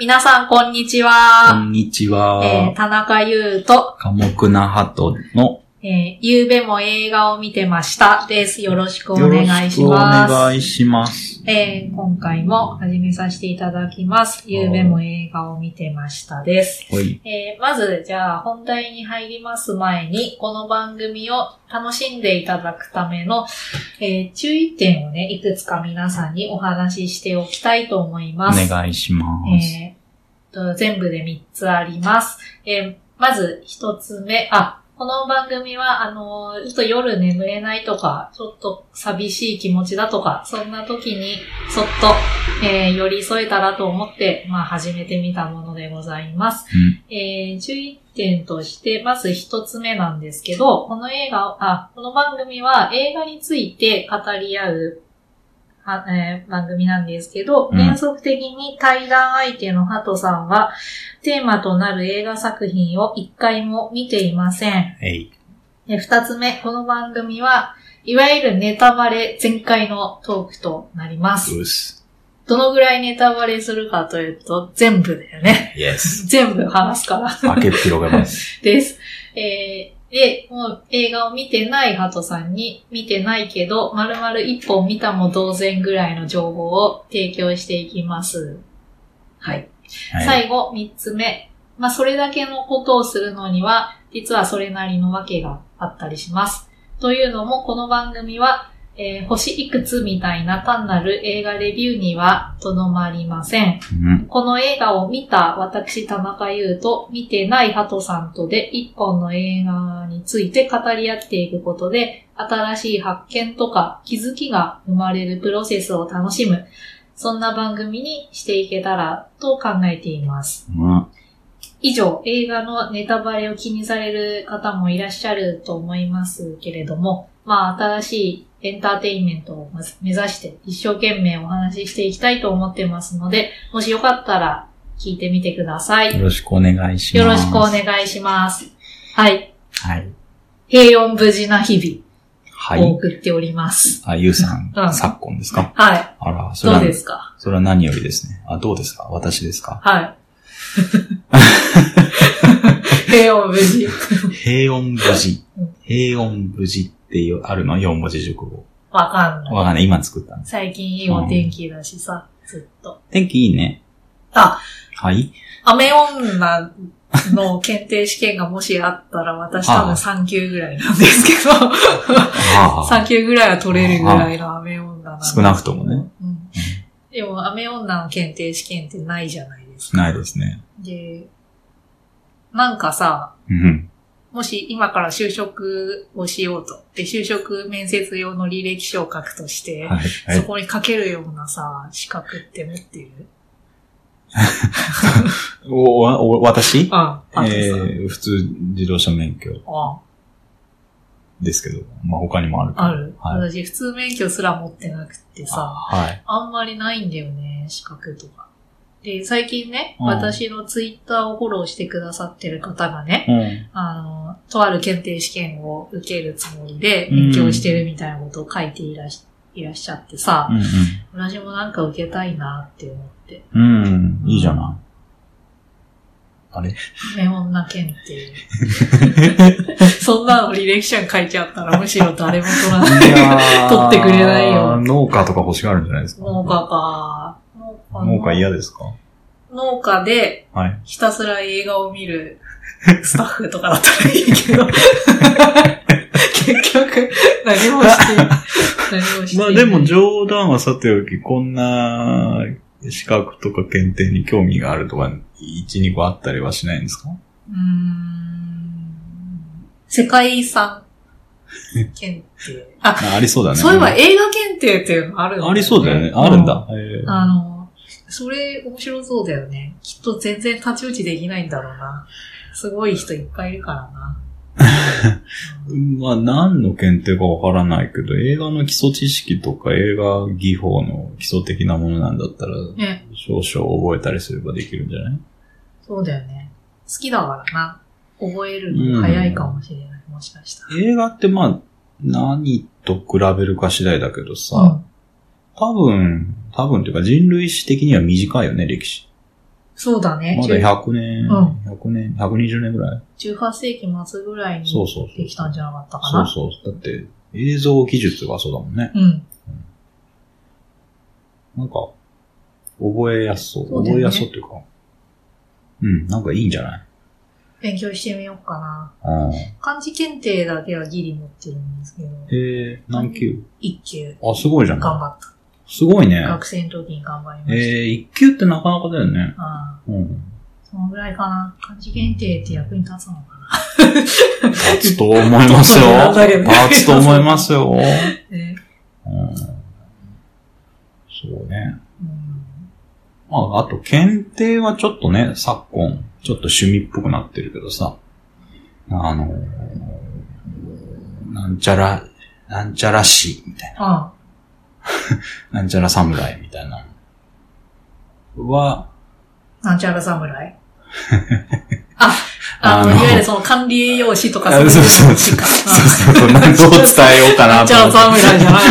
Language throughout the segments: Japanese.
皆さん、こんにちこは。んにちは。えー田中優と、寡黙な鳩のえー、ゆうべも映画を見てました。です。よろしくおよろ願いししくおます。願いします。えー今回も始めさせていただきます。ゆうべも映画を見てましたです。はい。えーまず、じゃあ、本題に入ります前に、この番組を楽しんでいただくための、えー注意点をね、いくつか皆さんにお話ししておきたいと思いおます。願いします。えーと全部で3つあります。えーまず1つ目、あ、この番組は、あのーちょっと夜眠れないとか、ちょっと寂しい気持ちだとか、そんな時に、そっと、えー寄り添えたらと思って、まあ、始めてみたものでございます。うんえー注意点として、まず1つ目なんですけど、この映画、あ、この番組は映画について語り合う、あえー番組なんですけど、うん原則的に対談相手のハトさんは、テーマとなる映画作品を一回も見ていません。え二つ目、この番組は、いわゆるネタバレ全開のトークとなります。す。どのぐらいネタバレするかというと、全部だよね。全部話すから。開けっ広げます。です。えーで、もう映画を見てないハトさんに、見てないけど、丸々一本見たも同然ぐらいの情報を提供していきます。はい。はい。最後、三つ目。まあ、それだけのことをするのには、実はそれなりのわけがあったりします。というのも、この番組は、えー星いくつみたいな単なる映画レビューにはとどまりません。うん。この映画を見た私、田中優と見てないハトさんとで一本の映画について語り合っていくことで、新しい発見とか気づきが生まれるプロセスを楽しむ、そんな番組にしていけたらと考えています。うん。以上、映画のネタバレを気にされる方もいらっしゃると思いますけれども、まあ、新しいエンターテインメントを目指して一生懸命お話ししていきたいと思ってますので、もしよかったら聞いてみてください。よろしくお願いします。よろしくお願いします。はい。はい。平穏無事な日はい。々を送っております。あ、ゆうさん、うん昨今ですか？はい。あら、それはどうで、すか？それは何よりですね。あ、どうですか？私ですか？はい。平穏無事。平穏無事うん。平穏無事っていう、あるの ?4 文字熟語。わかんない。わかんない。今作ったんです。最近いいお天気だしさ、ずっと。天気いいね。あ、はい。雨女の検定試験がもしあったら、私多分ああ3級ぐらいなんですけど、あ3級ぐらいは取れるぐらいの雨女なん少なくともね。うん。でも、雨女の検定試験ってないじゃないですか。ないですね。で、なんかさ、うん。もし今から就職をしようと。で、就職面接用の履歴書を書くとして、はい。はい。そこに書けるようなさ、資格って持ってる？お、わお、私？あ、えー、普通自動車免許あですけど、まあ他にもあるある、はい。私、普通免許すら持ってなくってさ、はい。あんまりないんだよね、資格とか。で、最近ね、うん私のツイッターをフォローしてくださってる方がね、うん。あの、とある検定試験を受けるつもりでうん勉強してるみたいなことを書いていらしいらっしゃってさ、うん私もなんか受けたいなって思って。うん。うん。いいじゃない。あれ？メ女検定。そんなの履歴書に書いてあったらむしろ誰も取らない。や取ってくれないよ農家とか欲しがるんじゃないですか？農家か。農家嫌ですか？農家ではい。ひたすら映画を見るスタッフとかだったらいいけど。結局、何もして、何もして。まあでも冗談はさておき、こんな資格とか検定に興味があるとか、1、2個あったりはしないんですか？うーん世界遺産検定。あ、あありそうだね。そういえば映画検定っていうのあるんだ、ありそうだよね。あるんだ。あの、それ面白そうだよね。きっと全然太刀打ちできないんだろうな。すごい人いっぱいいるからな。う んまあ何の検定かわからないけど、映画の基礎知識とか映画技法の基礎的なものなんだったら、ね、少々覚えたりすればできるんじゃない？そうだよね。好きだからな。覚えるの早いかもしれない。もしかしたら。映画ってまあ、何と比べるか次第だけどさ、うん多分、多分っていうか人類史的には短いよね、歴史。そうだね。まだ100年、うん100年、120年ぐらい18世紀末ぐらいにそうそうそう。できたんじゃなかったかな。そうそう。だって、映像技術がそうだもんね。うん。なんか、覚えやすそう。そうね覚えやすそうっていうか。うん、なんかいいんじゃない？勉強してみようかな。うん。漢字検定だけはギリ持ってるんですけど、へえ、何級？一級あ、すごいじゃない頑張った。すごいね。学生の時に頑張りました。えー、一級ってなかなかだよね。ああうん。そのぐらいかな。漢字検定って役に立つのか立つと思いますよ。立つと思いますよ。うん。そうね。うんまあ、あと、検定はちょっとね、昨今、ちょっと趣味っぽくなってるけどさ、あのーなんちゃら、なんちゃらし、みたいあな。なんちゃら侍、みたいな。は、あ、なんちゃら侍？あ、あの、いわゆるその管理栄養士とかあそういうそうそう。そうそう、なんどう伝えようかななんちゃらと思って。侍じゃない。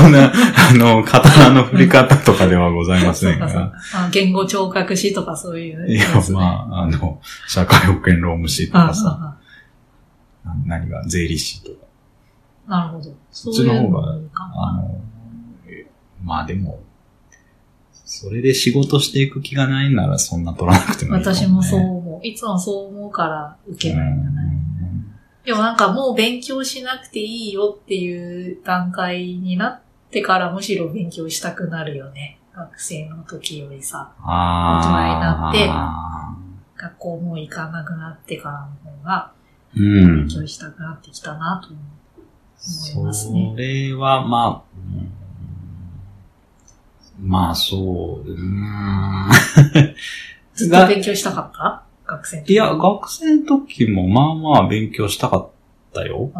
そんな、あの、刀の振り方とかではございませんそうかそうが。言語聴覚士とかそういういや、まあ、あの、社会保険労務士とあかさ、何が、税理士とか。なるほど。そっちの方があの、えまあでも、それで仕事していく気がないならそんな取らなくてもいいね。私もそう思う。いつもそう思うから受けないんじゃない、うんでもなんかもう勉強しなくていいよっていう段階になってからむしろ勉強したくなるよね。学生の時よりさ、ああ。大人にな学校もう行かなくなってからの方がうん勉。強したくなってきたなと思思いますねそれは、まあ、うんまあそう、うーん。う。ずっと勉強したかった？学生の時いや、学生の時もまあまあ勉強したかったよ。う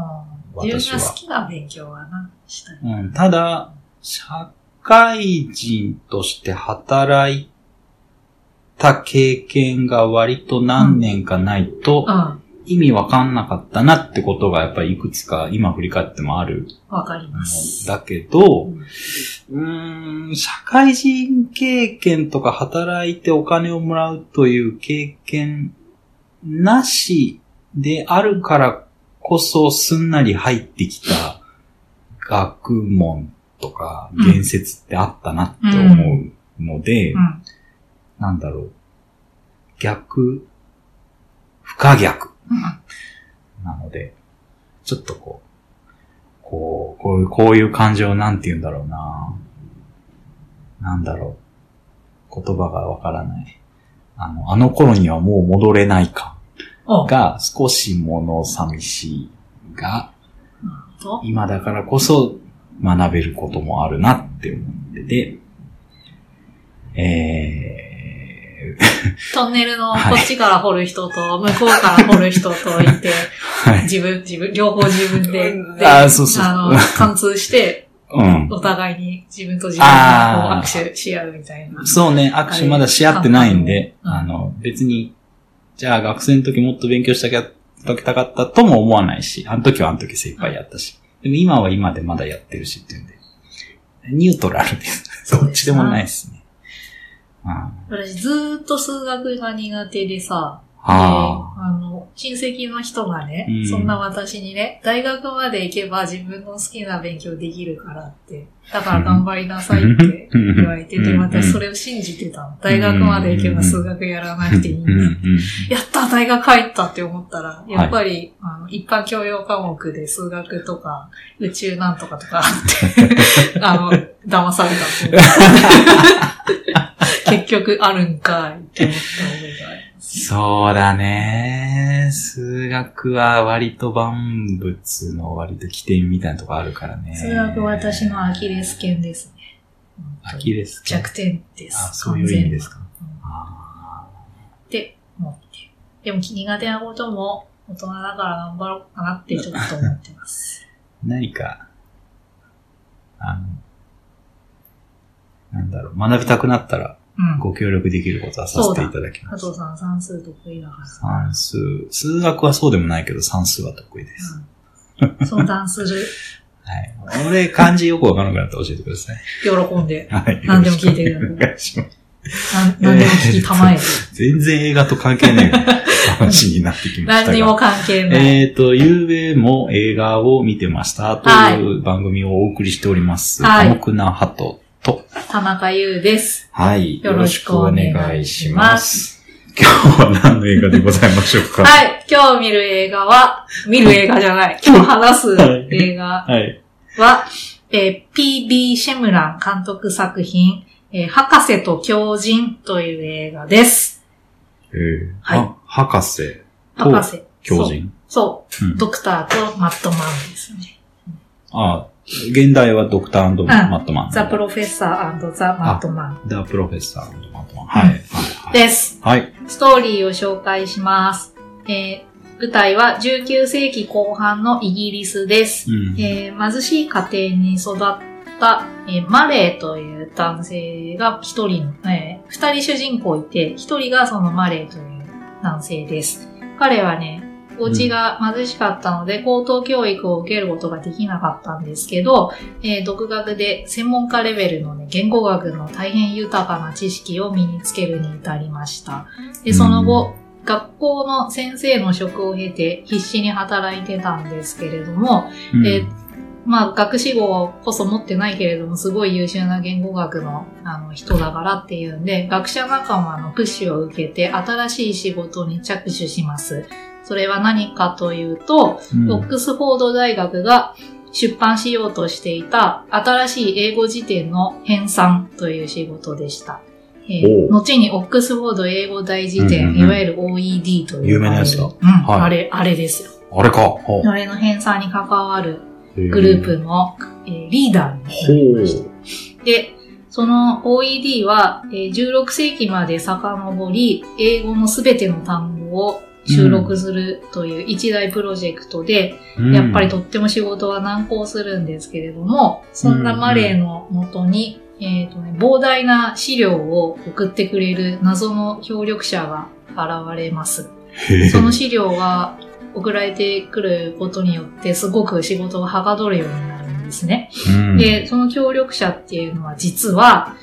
ん自。分が好きな勉強はな、したい。うん、ただ、社会人として働いた経験が割と何年かないとうん。わ意味わかんなかったなってことがやっぱりいくつか今振り返ってもあるかりのます。だけど、うんん、社会人経験とか働いてお金をもらうという経験なしであるからこそすんなり入ってきた学問とかうん言説ってあったなって思うので、うん。なんだろう。逆、不可逆 なので、ちょっとこう、こう、こういう、こういう感情なんて言うんだろうな。なんだろう。言葉がわからない。あの、あの頃にはもう戻れない感おが少し物寂しいが、今だからこそ学べることもあるなって思ってて、えトンネルのはいこっちから掘る人と、向こうから掘る人といて、ー、はい。自分、自分、両方自分で、で あーそうそうあの、貫通して、うん。お互いに自分と自分が握手し合うみたいな。そうね、握手まだし合ってないんで、うんあの、別に、じゃあ学生の時もっと勉強したきたかったとも思わないし、あの時はあの時精一杯やったし、でも今は今でまだやってるしっていうんで、ニュートラルです。どっちでもないですね。うん。私ずーっと数学が苦手でさ、で、ああの、親戚の人がね、うん。そんな私にね、大学まで行けば自分の好きな勉強できるからって、だから頑張りなさいって言われてて、うん。私それを信じてたの。大学まで行けば数学やらなくていいんだうん。うん。うん。やった大学入ったって思ったら、やっぱり、あの一般教養科目で数学とか宇宙なんとかとかあって、あの、騙された。結局あるんかいって思った覚えが。そうだね。数学は割と万物の割と起点みたいなとこあるからね。数学は私のアキレス腱ですね。アキレス腱弱点です。あ、そういう意味ですか。って思って。でも苦手なことも大人だから頑張ろうかなってちょっと思ってます。ー 何か、あの、なんだろう、学びたくなったらうん。ご協力できることはさせていただきます。加藤さん算数得意だから。算数、数学はそうでもないけど算数は得意です。うん相談する。はい。俺、漢字よくわからなくなって教えてください。喜んで。はい。何でも聞いてくださいお願いします。何でも聞きたまえる。全然映画と関係ない話になってきましたが。何にも関係ない。えっ、と、ゆうべも映画を見てましたという番組をお送りしております。はい寡黙な鳩と、田中優です。はい。よろしくくお願いしま。ます今日は何の映画でございましょうか？はい。今日見る映画は、見る映画じゃない。今日話す映画はい。は、えー PB シェムラン監督作品、えー博士と狂人という映画です。えーはいあ博士と博士。狂人？そう。そうう。んドクターとマットマンですね。あ現代はドクターマットマン。ザ・プロフェッサーザ・マットマンザ・プロフェッサーマットマン。はい。です。はい。ストーリーを紹介します。えー舞台は19世紀後半のイギリスです。うんえー貧しい家庭に育った、えーマレーという男性が一人の、えー二人主人公いて、一人がそのマレーという男性です。彼はね、お家が貧しかったので、高等教育を受けることができなかったんですけど、えー独学で専門家レベルのね、言語学の大変豊かな知識を身につけるに至りました。で、その後、学校の先生の職を経て必死に働いてたんですけれども、うんえまあ、学士号こそ持ってないけれども、すごい優秀な言語学のあの人だからっていうんで、学者仲間のプッシュを受けて、新しい仕事に着手します。それは何かというと、うんオックスフォード大学が出版しようとしていた新しい英語辞典の編纂という仕事でした。えー後にオックスフォード英語大辞典、うんうんうんいわゆる OED という。有名なやつだうん、はいあれ、あれですよ。あれか。あれの編纂に関わるググループの、えーリーダーになりました。で、その OED は、えー16世紀まで遡り、英語のすべての単語を収録するという一大プロジェクトで、やっぱりとっても仕事は難航するんですけれども、そんなマレーのもとに、えっ、とね、膨大な資料を送ってくれる謎の協力者が現れます。うんその資料が送られてくることによって、すごく仕事がはかどるようになるんですね。うんで、その協力者っていうのは実は、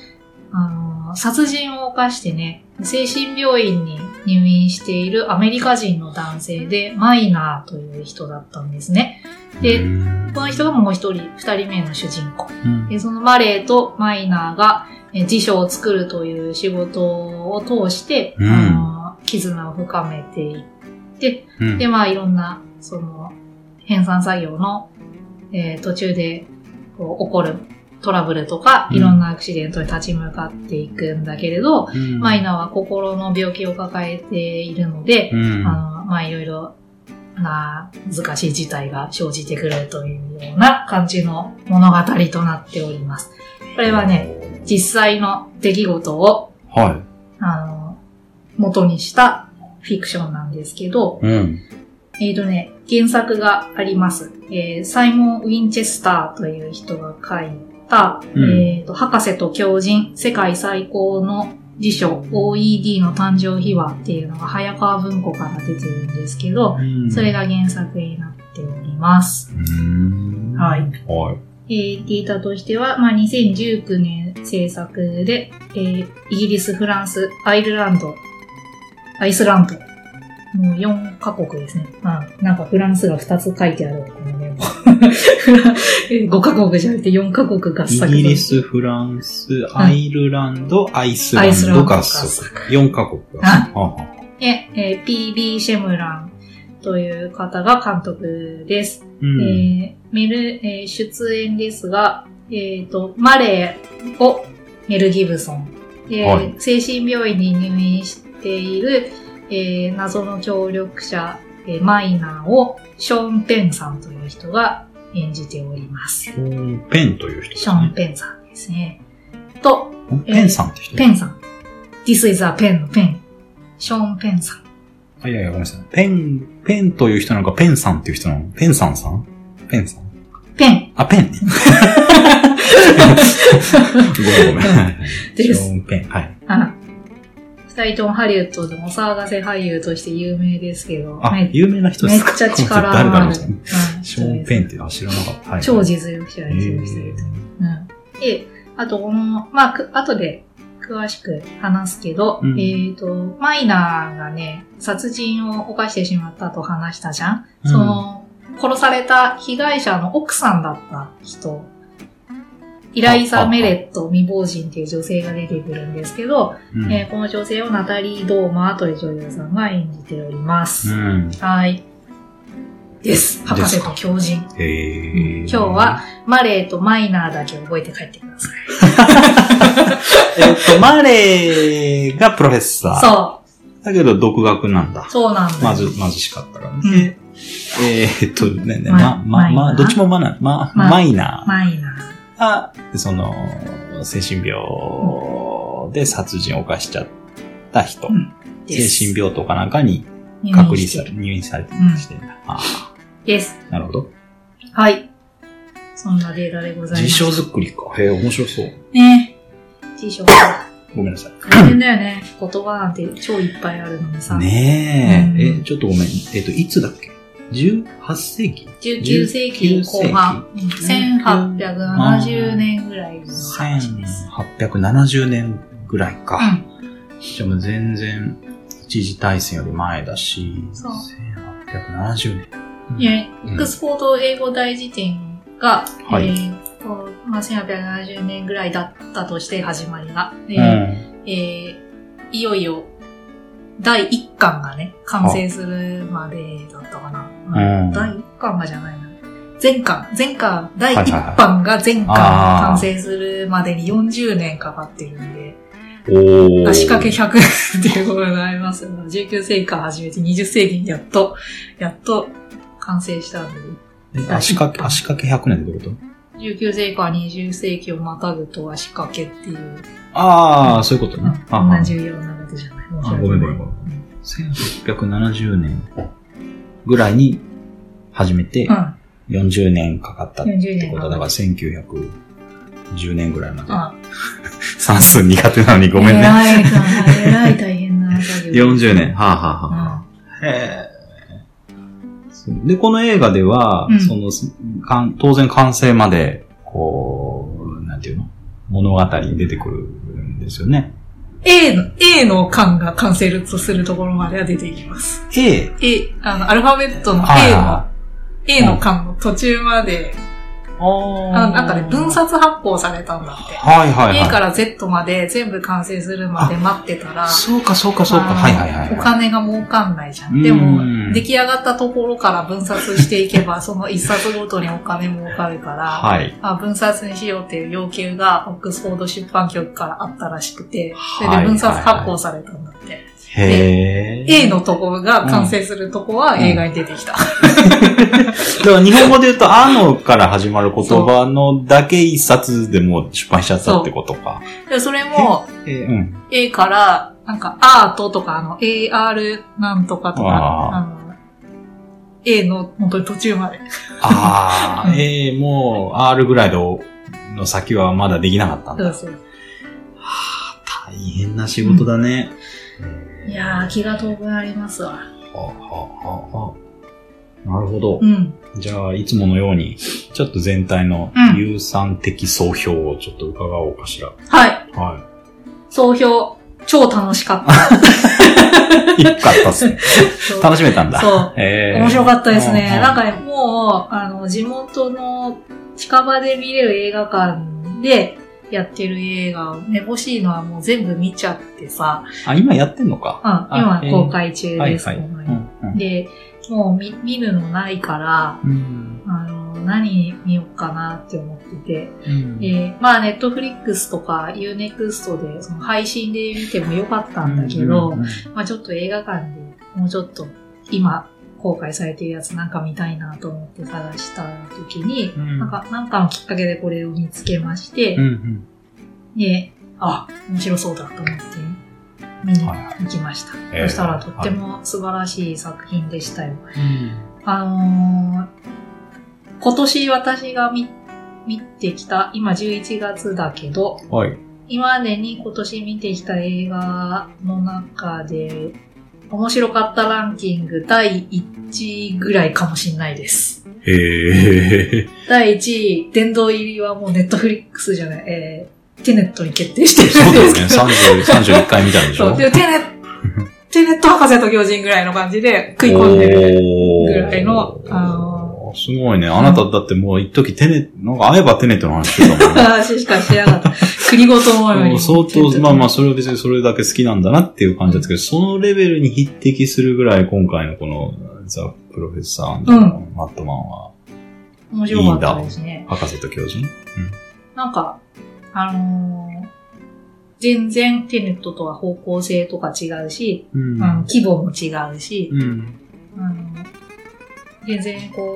あの、殺人を犯してね、精神病院に入院しているアメリカ人の男性で、マイナーという人だったんですね。でうんこの人がもう一人、二人目の主人公。うんで、そのマレーとマイナーがえ辞書を作るという仕事を通して、うんあの絆を深めていって、うんで、まあいろんな、その、編纂作業の、えー途中でこう起こるトラブルとか、うんいろんなアクシデントに立ち向かっていくんだけれど、うんマイナーは心の病気を抱えているので、うんあの、まあいろいろな難しい事態が生じてくるというような感じの物語となっております。これはね、実際の出来事を、はあの、元にしたフィクションなんですけど、い。うん。えっ、とね、原作があります。えーサイモン・ウィンチェスターという人が書いた、うんえっ、と、博士と狂人、世界最高の辞書 OED の誕生秘話っていうのが早川文庫から出てるんですけど、それが原作になっております。うんはい。はい。えー、データとしては、まあ、2019年制作で、えーイギリス、フランス、アイルランド、アイスランド、もう4カ国ですね。まあ、なんかフランスが2つ書いてある、この。5カ国じゃなくて4カ国合イ作。ギリス、フランス、アイルランド、アイスランド合作。作4カ国合作。で、えー PB シェムランという方が監督です。うんえーメル、えー出演ですが、えっ、と、マレーをメル・ギブソン。ではい精神病院に入院している、えー謎の協力者、えーマイナーをショーン・ペンさんという人が演じております。ペンという人ですショーン・ね。ペンさんですね。と、ペンさんって人ペンさん。This is a pen のペン。ショーン・ペンさん。あいやいや、ごめんなさい。ペン、ペンという人なのか、ペンさんっていう人なの？ペンさんさん？ペンさん？ペンあ、ペンね。ごめんごめん。ショーンペン。はい。あ二人ともハリウッドでもお騒がせ俳優として有名ですけど、あめ、有名な人ですか？めっちゃ力の誰だろう？ショーンペンって、あ、知らなかった。はい。超実力者えですよ、うん。で、あとこの、まあ、く後で詳しく話すけど、うん。えっ、と、マイナーがね、殺人を犯してしまったと話したじゃん、うん。その、殺された被害者の奥さんだった人、イライザ・メレット未亡人っていう女性が出てくるんですけど、うんえーこの女性をナタリー・ドーマーという女優さんが演じております。うん。はい。です。博士と狂人。へー今日は、マレーとマイナーだけ覚えて帰ってください。えっと、マレーがプロフェッサー。そだけど、独学なんだう。。そうなんだよ。まず、貧しかったからうんね。えーっと、ね、ね、マま、ま、ま、どっちもマナ、ま、まマイナマイナーが、その、精神病で殺人を犯しちゃった人。うん。精神病棟かなんかに入隔離され、入院されてるしてんだ。あです。あ、なるほど。はい。そんなデータでございます。辞書作りか。へえ、面白そう。ね辞書。ごめんなさい。大変だよね。言葉なんて超いっぱいあるのにさ。ねえ、うんえ、ちょっとごめん。えっと、いつだっけ ?18 世紀19世紀後半。うん1870年ぐらいの話です。1870年ぐらいか。うん。じゃあもう全然、一次大戦より前だし、そう1870年。うんね、うんオックスフォード英語大辞典が、はいえまあ、1870年ぐらいだったとして始まりが。でうんえーいよいよ第一巻がね、完成するまでだったかな。うん。第一巻がじゃないな。前巻、前巻、第一はいはい。はい版が前巻完成するまでに40年かかってるんで、おー。足掛け100年っています。よ。19世紀から始めて20世紀にやっと、やっと完成したんで、え足掛け、足掛け100年ってどういうこと？19世紀から20世紀をまたぐと足掛けっていう、ああ、そういうことね。んな重要なことじゃない。あごめんごめんごめん。1870年ぐらいに始めてう、ん。40年かかったって40年ことだから1910年ぐらいまで。あ 算数苦手なのにごめんね。偉いか、偉い大変な作業。40年。はあ、はあはあ、へえ。で、この映画では、うんその、かん当然完成まで、こう、なんていうの？物語に出てくるんですよね。A の、A の巻が完成とするところまでは出ていきます。A。A、あの、アルファベットの A はいの、は A の巻の途中まで。あなんかね、分冊発行されたんだって。はいはいはい。A から Z まで全部完成するまで待ってたら、そうかそうかそうか。はいはいはい。お金が儲かんないじゃ。うんんでも、出来上がったところから分冊していけば、その一冊ごとにお金儲かるから、はい。あ分冊にしようっていう要求がオックスフォード出版局からあったらしくて、それはいで分冊発行されたんだって。へえ。A のところが完成するとこは映画に出てきた。だから日本語で言うと、あのから始まる言葉のだけ一冊でもう出版しちゃったってことか。でそれも。A から、なんかアートとか、あの AR なんとかとか、A の本当に途中まで。ああ、うんええもう R ぐらいのの先はまだできなかったんだ。そうそう。はあ、大変な仕事だね。いやー、気が遠くなりますわ。はあ、はあ、はあ、はあ。なるほど。うん。じゃあ、いつものように、ちょっと全体のうん有産的総評をちょっと伺おうかしら。はい。は総評、超楽しかった。い。よかったっすね。楽しめたんだ。そう。ええ面白かったですね。うんなんかね、もう、あの、地元の近場で見れる映画館でやってる映画をね、欲しいのはもう全部見ちゃってさ、あ、今やってんのか。うん、今公開中です、はいはい。うこのんうんで、もう見見るのないから、うんあの、何見ようかなって思ってて。うん。で、まあ、ネットフリックスとか Unext でその配信で見てもよかったんだけど、うんうんまあちょっと映画館でもうちょっと今公開されてるやつなんか見たいなと思って探した時に、うん。なんか、なんかのきっかけでこれを見つけまして、うんうん。で、あ、面白そうだと思って見にはい。行きました。えー。そしたらとっても素晴らしい作品でしたよ。うん。あのー今年私が見、見てきた、今11月だけど、はい。今までに今年見てきた映画の中で、面白かったランキング第1位ぐらいかもしんないです。へえ。第1位、殿堂入りはもうネットフリックスじゃない、えテネットに決定してそうるんだですよね。30、31回見たんでしょ？そう。で、テネット、テネット博士と巨人ぐらいの感じで食い込んでる。ぐらいのあのすごいね。あなただってもう一時テネ、なんか会えばテネットの話してたもんね。話しかしてなかった。国ごと思うように。相当、まあまあ、それは別にそれだけ好きなんだなっていう感じですけど、そのレベルに匹敵するぐらい今回のこのザ・プロフェッサーのマットマンは、面白かったですね。博士と巨人なんか、あのー全然テネットとは方向性とか違うし、うんうん規模も違うし、うん。あの全然こ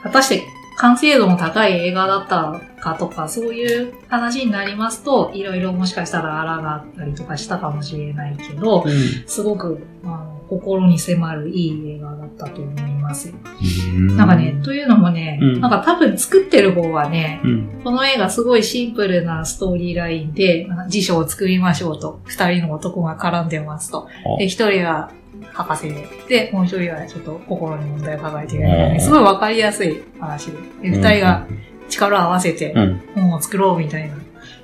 う、果たして完成度の高い映画だったかとか、そういう話になりますと、いろいろもしかしたら荒があったりとかしたかもしれないけど、すごくあの心に迫るいい映画だったと思いますん。なんかね、というのもね、うんなんか多分作ってる方はね、うん。この映画すごいシンプルなストーリーラインで、辞書を作りましょうと、二人の男が絡んでますと。で、一人は博士で、もう一人はちょっと心に問題を抱えているみたいうんな。すごいわかりやすい話で。で、二人が力を合わせてうん。本を作ろうみたいな。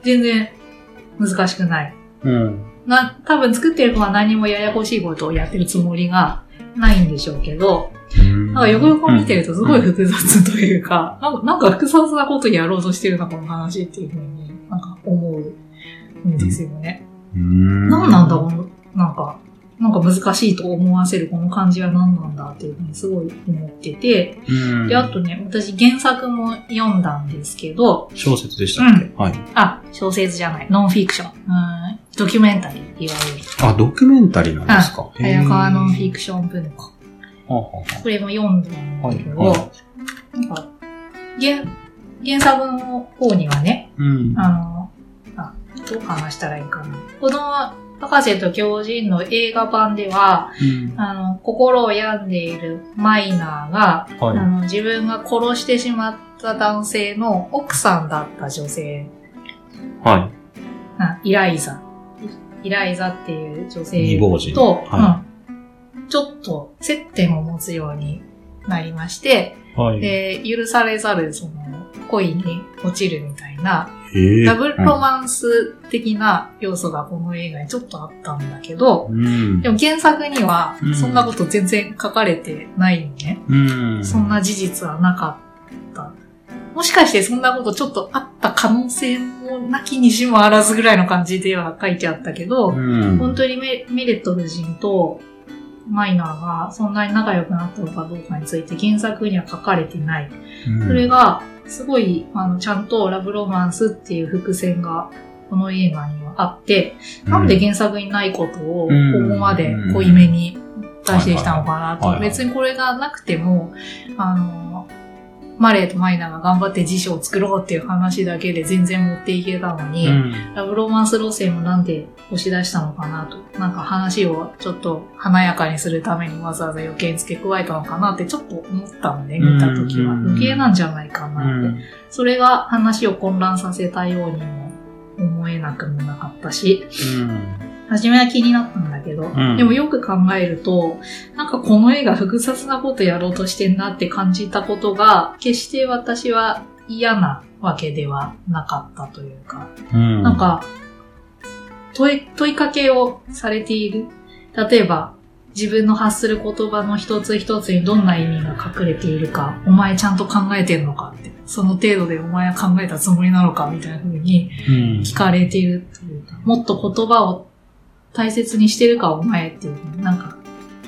全然難しくない。うん。な、多分作ってる子は何もややこしいことをやってるつもりがないんでしょうけど、うん。なんかよくよく見てるとすごい複雑というか、なんかなんか複雑なことやろうとしてるな、この話っていうふうになんか思うんですよね。うん。何なんだ、この、なんか、なんか難しいと思わせるこの感じは何なんだっていうふうにすごい思ってて、うん。で、あとね、私原作も読んだんですけど、小説でしたっけ？はい。あ、小説じゃない、ノンフィクション。うんドキュメンタリーって言われる。あ、ドキュメンタリーなんですか？早川ノンフィククション文庫。ション。はこれも読んだんだけど、はいはなんか、原、原作の方にはね、うん。あの、あ、どう話したらいいかな。この、博士と狂人の映画版では、うん。あの、心を病んでいるマイナーが、あはの、自分が殺してしまった男性の奥さんだった女性、い。はあイライザ。イライザっていう女性と、はうん、ちょっと接点を持つようになりまして、い。はい。で、許されざるその恋に落ちるみたいな、えーダブルロマンス的な要素がこの映画にちょっとあったんだけど、うん。でも原作にはうんそんなこと全然書かれてないのね。うん。そんな事実はなかった。もしかしてそんなことちょっとあった可能性もなきにしもあらずぐらいの感じでは書いてあったけど、うん。本当にメメレット夫人とマイナーがそんなに仲良くなったのかどうかについて原作には書かれてない。うんそれが、すごい、あの、ちゃんとラブロマンスっていう伏線が、この映画にはあって、なんで原作にないことを、こうん。こまで濃いめに出してきたのかなと。別にこれがなくても、あの、マレーとマイナーが頑張って辞書を作ろうっていう話だけで全然持っていけたのに、うん。ラブロマンス路線をなんで押し出したのかなと。なんか話をちょっと華やかにするためにわざわざ余計に付け加えたのかなってちょっと思ったのね、見たときは。うん余計なんじゃないかうなって。ん。それが話を混乱させたようにも思えなくもなかったし、初めは気になったんだけど、んでもよく考えると、なんかこの映画複雑なことやろうとしてんなって感じたことが、決して私は嫌なわけではなかったというか、うん。なん、か、問い、問いかけをされている。例えば、自分の発する言葉の一つ一つにどんな意味が隠れているか、お前ちゃんと考えてんのかって、その程度でお前は考えたつもりなのかみたいな風にうん。聞かれているというか、もっと言葉を大切にしてるかお前っていうふうになんか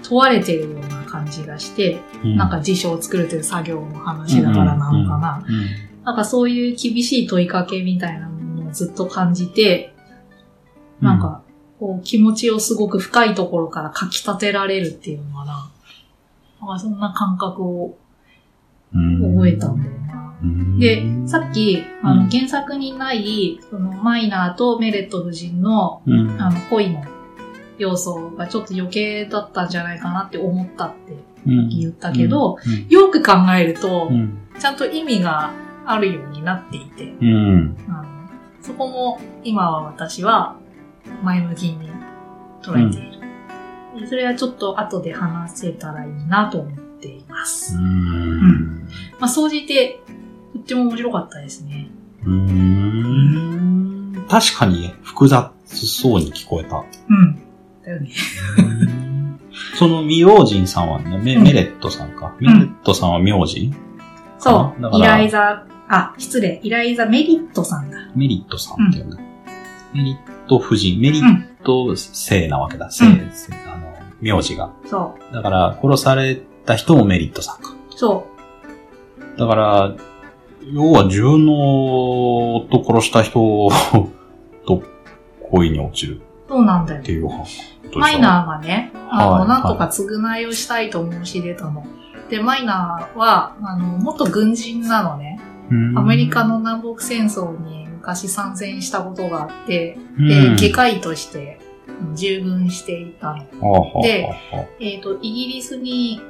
問われてるような感じがして、なんか辞書を作るという作業の話だからなのかな。うん。なんかそういう厳しい問いかけみたいなものをずっと感じて、なんか、こう気持ちをすごく深いところからかき立てられるっていうのかな。なんかそんな感覚をうん、覚えたんだよな。うんで、さっき、あうんの原作にない、そのマイナーとメレット夫人のうん。あの恋の要素がちょっと余計だったんじゃないかなって思ったってうん言ったけど、、よく考えるとう、ん。ちゃんと意味があるようになっていて、うん。そこも今は私は前向きに捉えている。それはちょっと後で話せたらいいなと思っています。うん。まあ、総じて、とっても面白かったですね。うん。確かに複雑そうに聞こえた。うん。だよね。そのミオジンさんはね、メうんメレットさんか。メレットさんは名字そう。イライザ、あ、失礼。イライザメリットさんだ。メリットさんっていうんだ。メリット夫人、メリット姓なわけだ。姓、うん姓あの、名字が。そだから、殺された人もメリットさんか。う。そだから、要は自分の夫殺した人 と恋に落ちるう。そうなんだよっ。ていう話。マイナーがね、あの、はいなんとか償いをしたいと申し出たの。で、マイナーは、あの、元軍人なのね。ーアメリカの南北戦争に昔参戦したことがあって、うんで、外科医としてうん従軍していたの。ではあえっ、と、イギリスに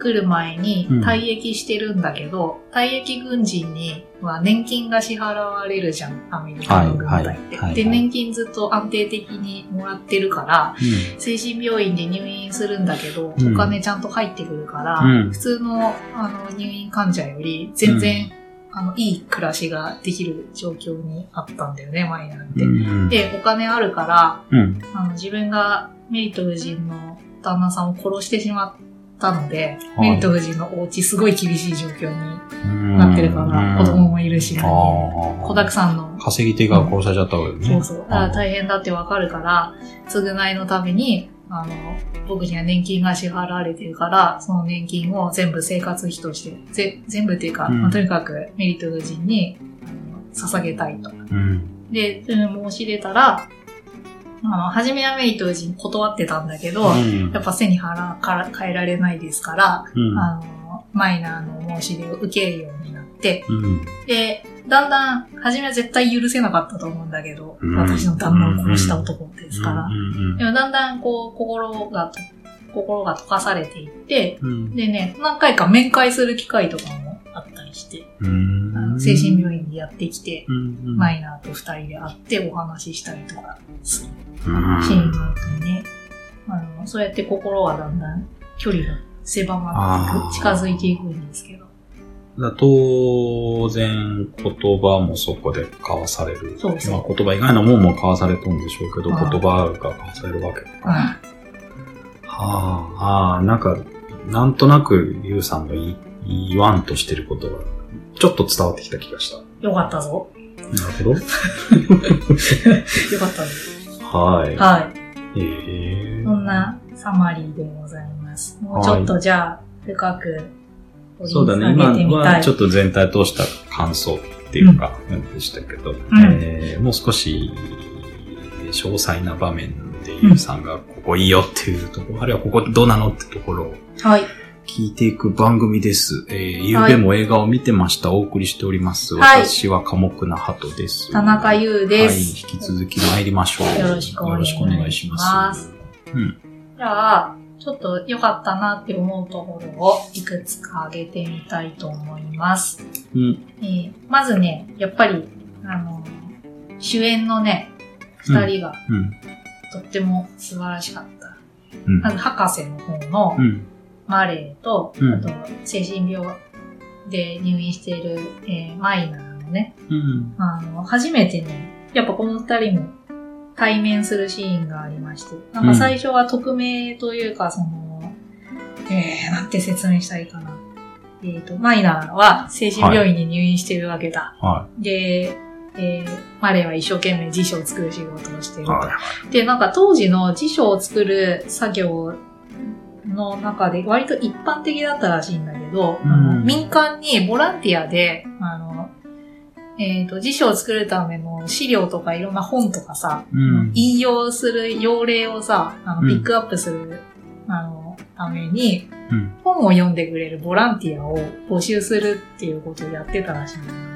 来る前にうん退役してるんだけど、退役軍人には年金が支払われるじゃん、アメリカの軍隊って。はいはいはいで、年金ずっと安定的にもらってるから、精神病院で入院するんだけど、うんお金ちゃんと入ってくるから、うん普通のあの入院患者より全然、あのいい暮らしができる状況にあったんだよね、マイナーって。うん。で、お金あるから、うん。あの自分がメリット夫人の旦那さんを殺してしまったので、はいメリット夫人のお家すごい厳しい状況にうんなってるから、子供もいるし、あ子だくあ。さんの稼ぎ手が殺されちゃったわけね。そうそう。だから大変だってわかるから、償いのために、あの、僕には年金が支払われてるから、その年金を全部生活費として、ぜ全部っていうか、うんまあとにかくメリット夫人に捧げたいと。うん。で、申し出たら、あの、初めはメリット夫人断ってたんだけど、うんやっぱ背に腹から変えられないですから、うん。あの、マイナーの申し出を受けるようになって、うん。で、だんだん、初めは絶対許せなかったと思うんだけど、うん私の旦那を殺した男ですから。うんでもだんだんこう、心がと、心が溶かされていって、うん。でね、何回か面会する機会とかもりして、精神病院にやってきて、うん。マイナーと二人で会ってお話ししたりとかするうんシーンがあってね、あの、そうやって心はだんだん距離が狭まっていく、近づいていくんですけど。だ当然、言葉もそこで交わされる。そうそうまあ言葉以外のもんも交わされとんでしょうけど、うん言葉が交わされるわけ。うん。はあ、ああ、なんか、なんとなく、ゆうさんが言い言わんとしてることが、ちょっと伝わってきた気がした。よかったぞ。なるほど。よかったです。はい。はい。ええそんなサマリーでございます。もうちょっとじゃあ、深くそうだね。下今。はいちょっと全体通した感想っていうか、でしたけど、えーもう少し、詳細な場面でゆうさんがここいいよっていうところ、あるいはここどうなのってところをはい。聞いていく番組です。えー、ゆうべも映画を見てました。お送りしております。はい私は寡黙な鳩です。田中優ではい、す。引き続き参りましょう。よろしくお願いしますよろしくお願いします。うん。じゃあ、ちょっと良かったなって思うところをいくつか挙げてみたいと思います。うん。えーまずね、やっぱり、あの、主演のね、二人がうん。とっても素晴らしかった。うん博士の方のうん。マレーと、うんあと、精神病で入院している、えーマイナーのね、うん。あの、初めてね、やっぱこの二人も対面するシーンがありまして、なんか最初は匿名というか、その、えー、なんて説明したらいいかな。えっ、と、マイナーは精神病院に入院してるわけだ。はで、えー、マレーは一生懸命辞書を作る仕事をしていい。ると。はで、なんか当時の辞書を作る作業の中で割と一般的だったらしいんだけど、うんあの民間にボランティアで、あの、えっ、と、辞書を作るための資料とかいろんな本とかさ、い。うん。引用する要例をさ、あのうんピックアップする、あの、ために、うん。本を読んでくれるボランティアを募集するっていうことをやってたらしいんだ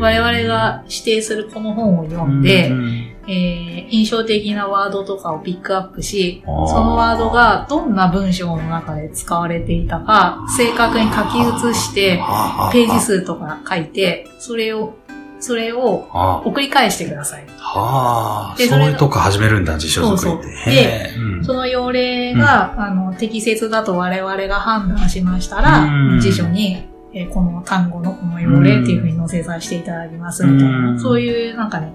我々が指定するこの本を読んで、うんえー印象的なワードとかをピックアップし、そのワードがどんな文章の中で使われていたか、正確に書き写して、ページ数とか書いて、それを、それを送り返してください。はあ、でそういうとこ始めるんだ、辞書作りって。そうそう。へえうん。その要例が、あの、適切だと我々が判断しましたら、うん。辞書に、えーこの単語のこの要例っていうふうに載せさせていただきますみたいな、うん。そういうなんかね、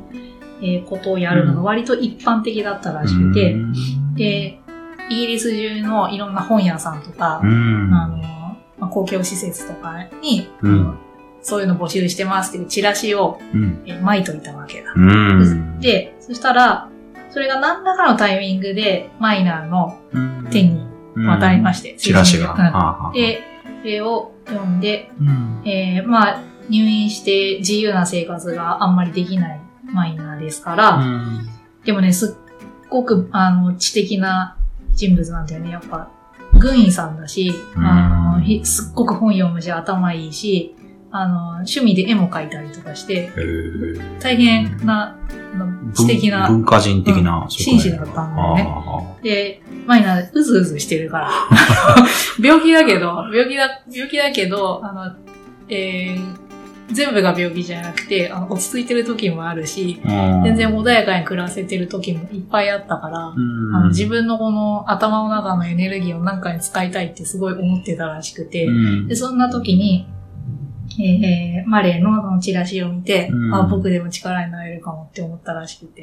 えーことをやるのが割と一般的だったらしくて、で、イギリス中のいろんな本屋さんとか、うん。あの、まあ、公共施設とかに、うんそういうの募集してますっていうチラシを、うん。えー巻いといたわけだ。うん。で、そしたら、それが何らかのタイミングでマイナーのうん、手に渡りまして、チラシが。で、それを読んで、うんえーまあ、入院して自由な生活があんまりできないマイナーですから、うんでもね、すっごく、あの、知的な人物なんだよね。やっぱ、軍医さんだし、うんあの、ひすっごく本読むし、頭いいし、あの、趣味で絵も描いたりとかして、大変な、知的な、文文化人的な、うん紳士だったんだよねね。で、マイナー、うずうずしてるから。病気だけど、病気だ、病気だけど、あの、えー全部が病気じゃなくて、あの落ち着いてる時もあるし、全然穏やかに暮らせてる時もいっぱいあったから、あの自分のこの頭の中のエネルギーを何かに使いたいってすごい思ってたらしくて、でそんな時に、えーマレーのチラシを見て、うん。あ、僕でも力になれるかもって思ったらしくて。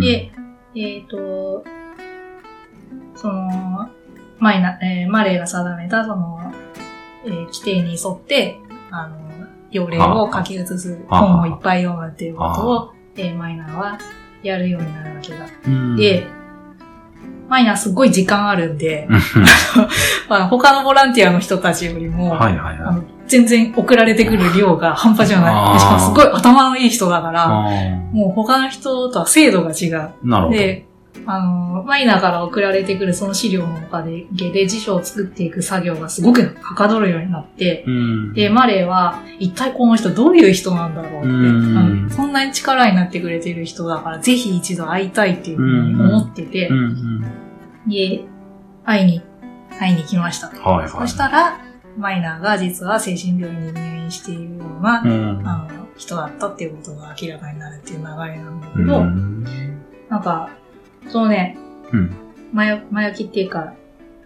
で、えっ、と、その、マイナ、えーマレーが定めたその、えー規定に沿って、あの、要例を書き写す本をいっぱい読むっていうことを、えーマイナーはやるようになるわけだ。で、マイナーすっごい時間あるんで、あの他のボランティアの人たちよりも、はいはいはい。全然送られてくる量が半端じゃない。でしかもすごい頭のいい人だから、もう他の人とは精度が違う。なるほど。で、あの、マイナーから送られてくるその資料のおかげで辞書を作っていく作業がすごくはかどるようになって、うん。で、マレーは一体この人どういう人なんだろうって、うん。そんなに力になってくれてる人だからぜひ一度会いたいっていうふうに思ってて、うんうん。で、会いに、会いに来ました。はいはい。そしたら、マイナーが実は精神病院に入院しているような、うん。あの、人だったっていうことが明らかになるっていう流れなんだけうど、ん。なんか、そのね、うん。前前置きっていうか、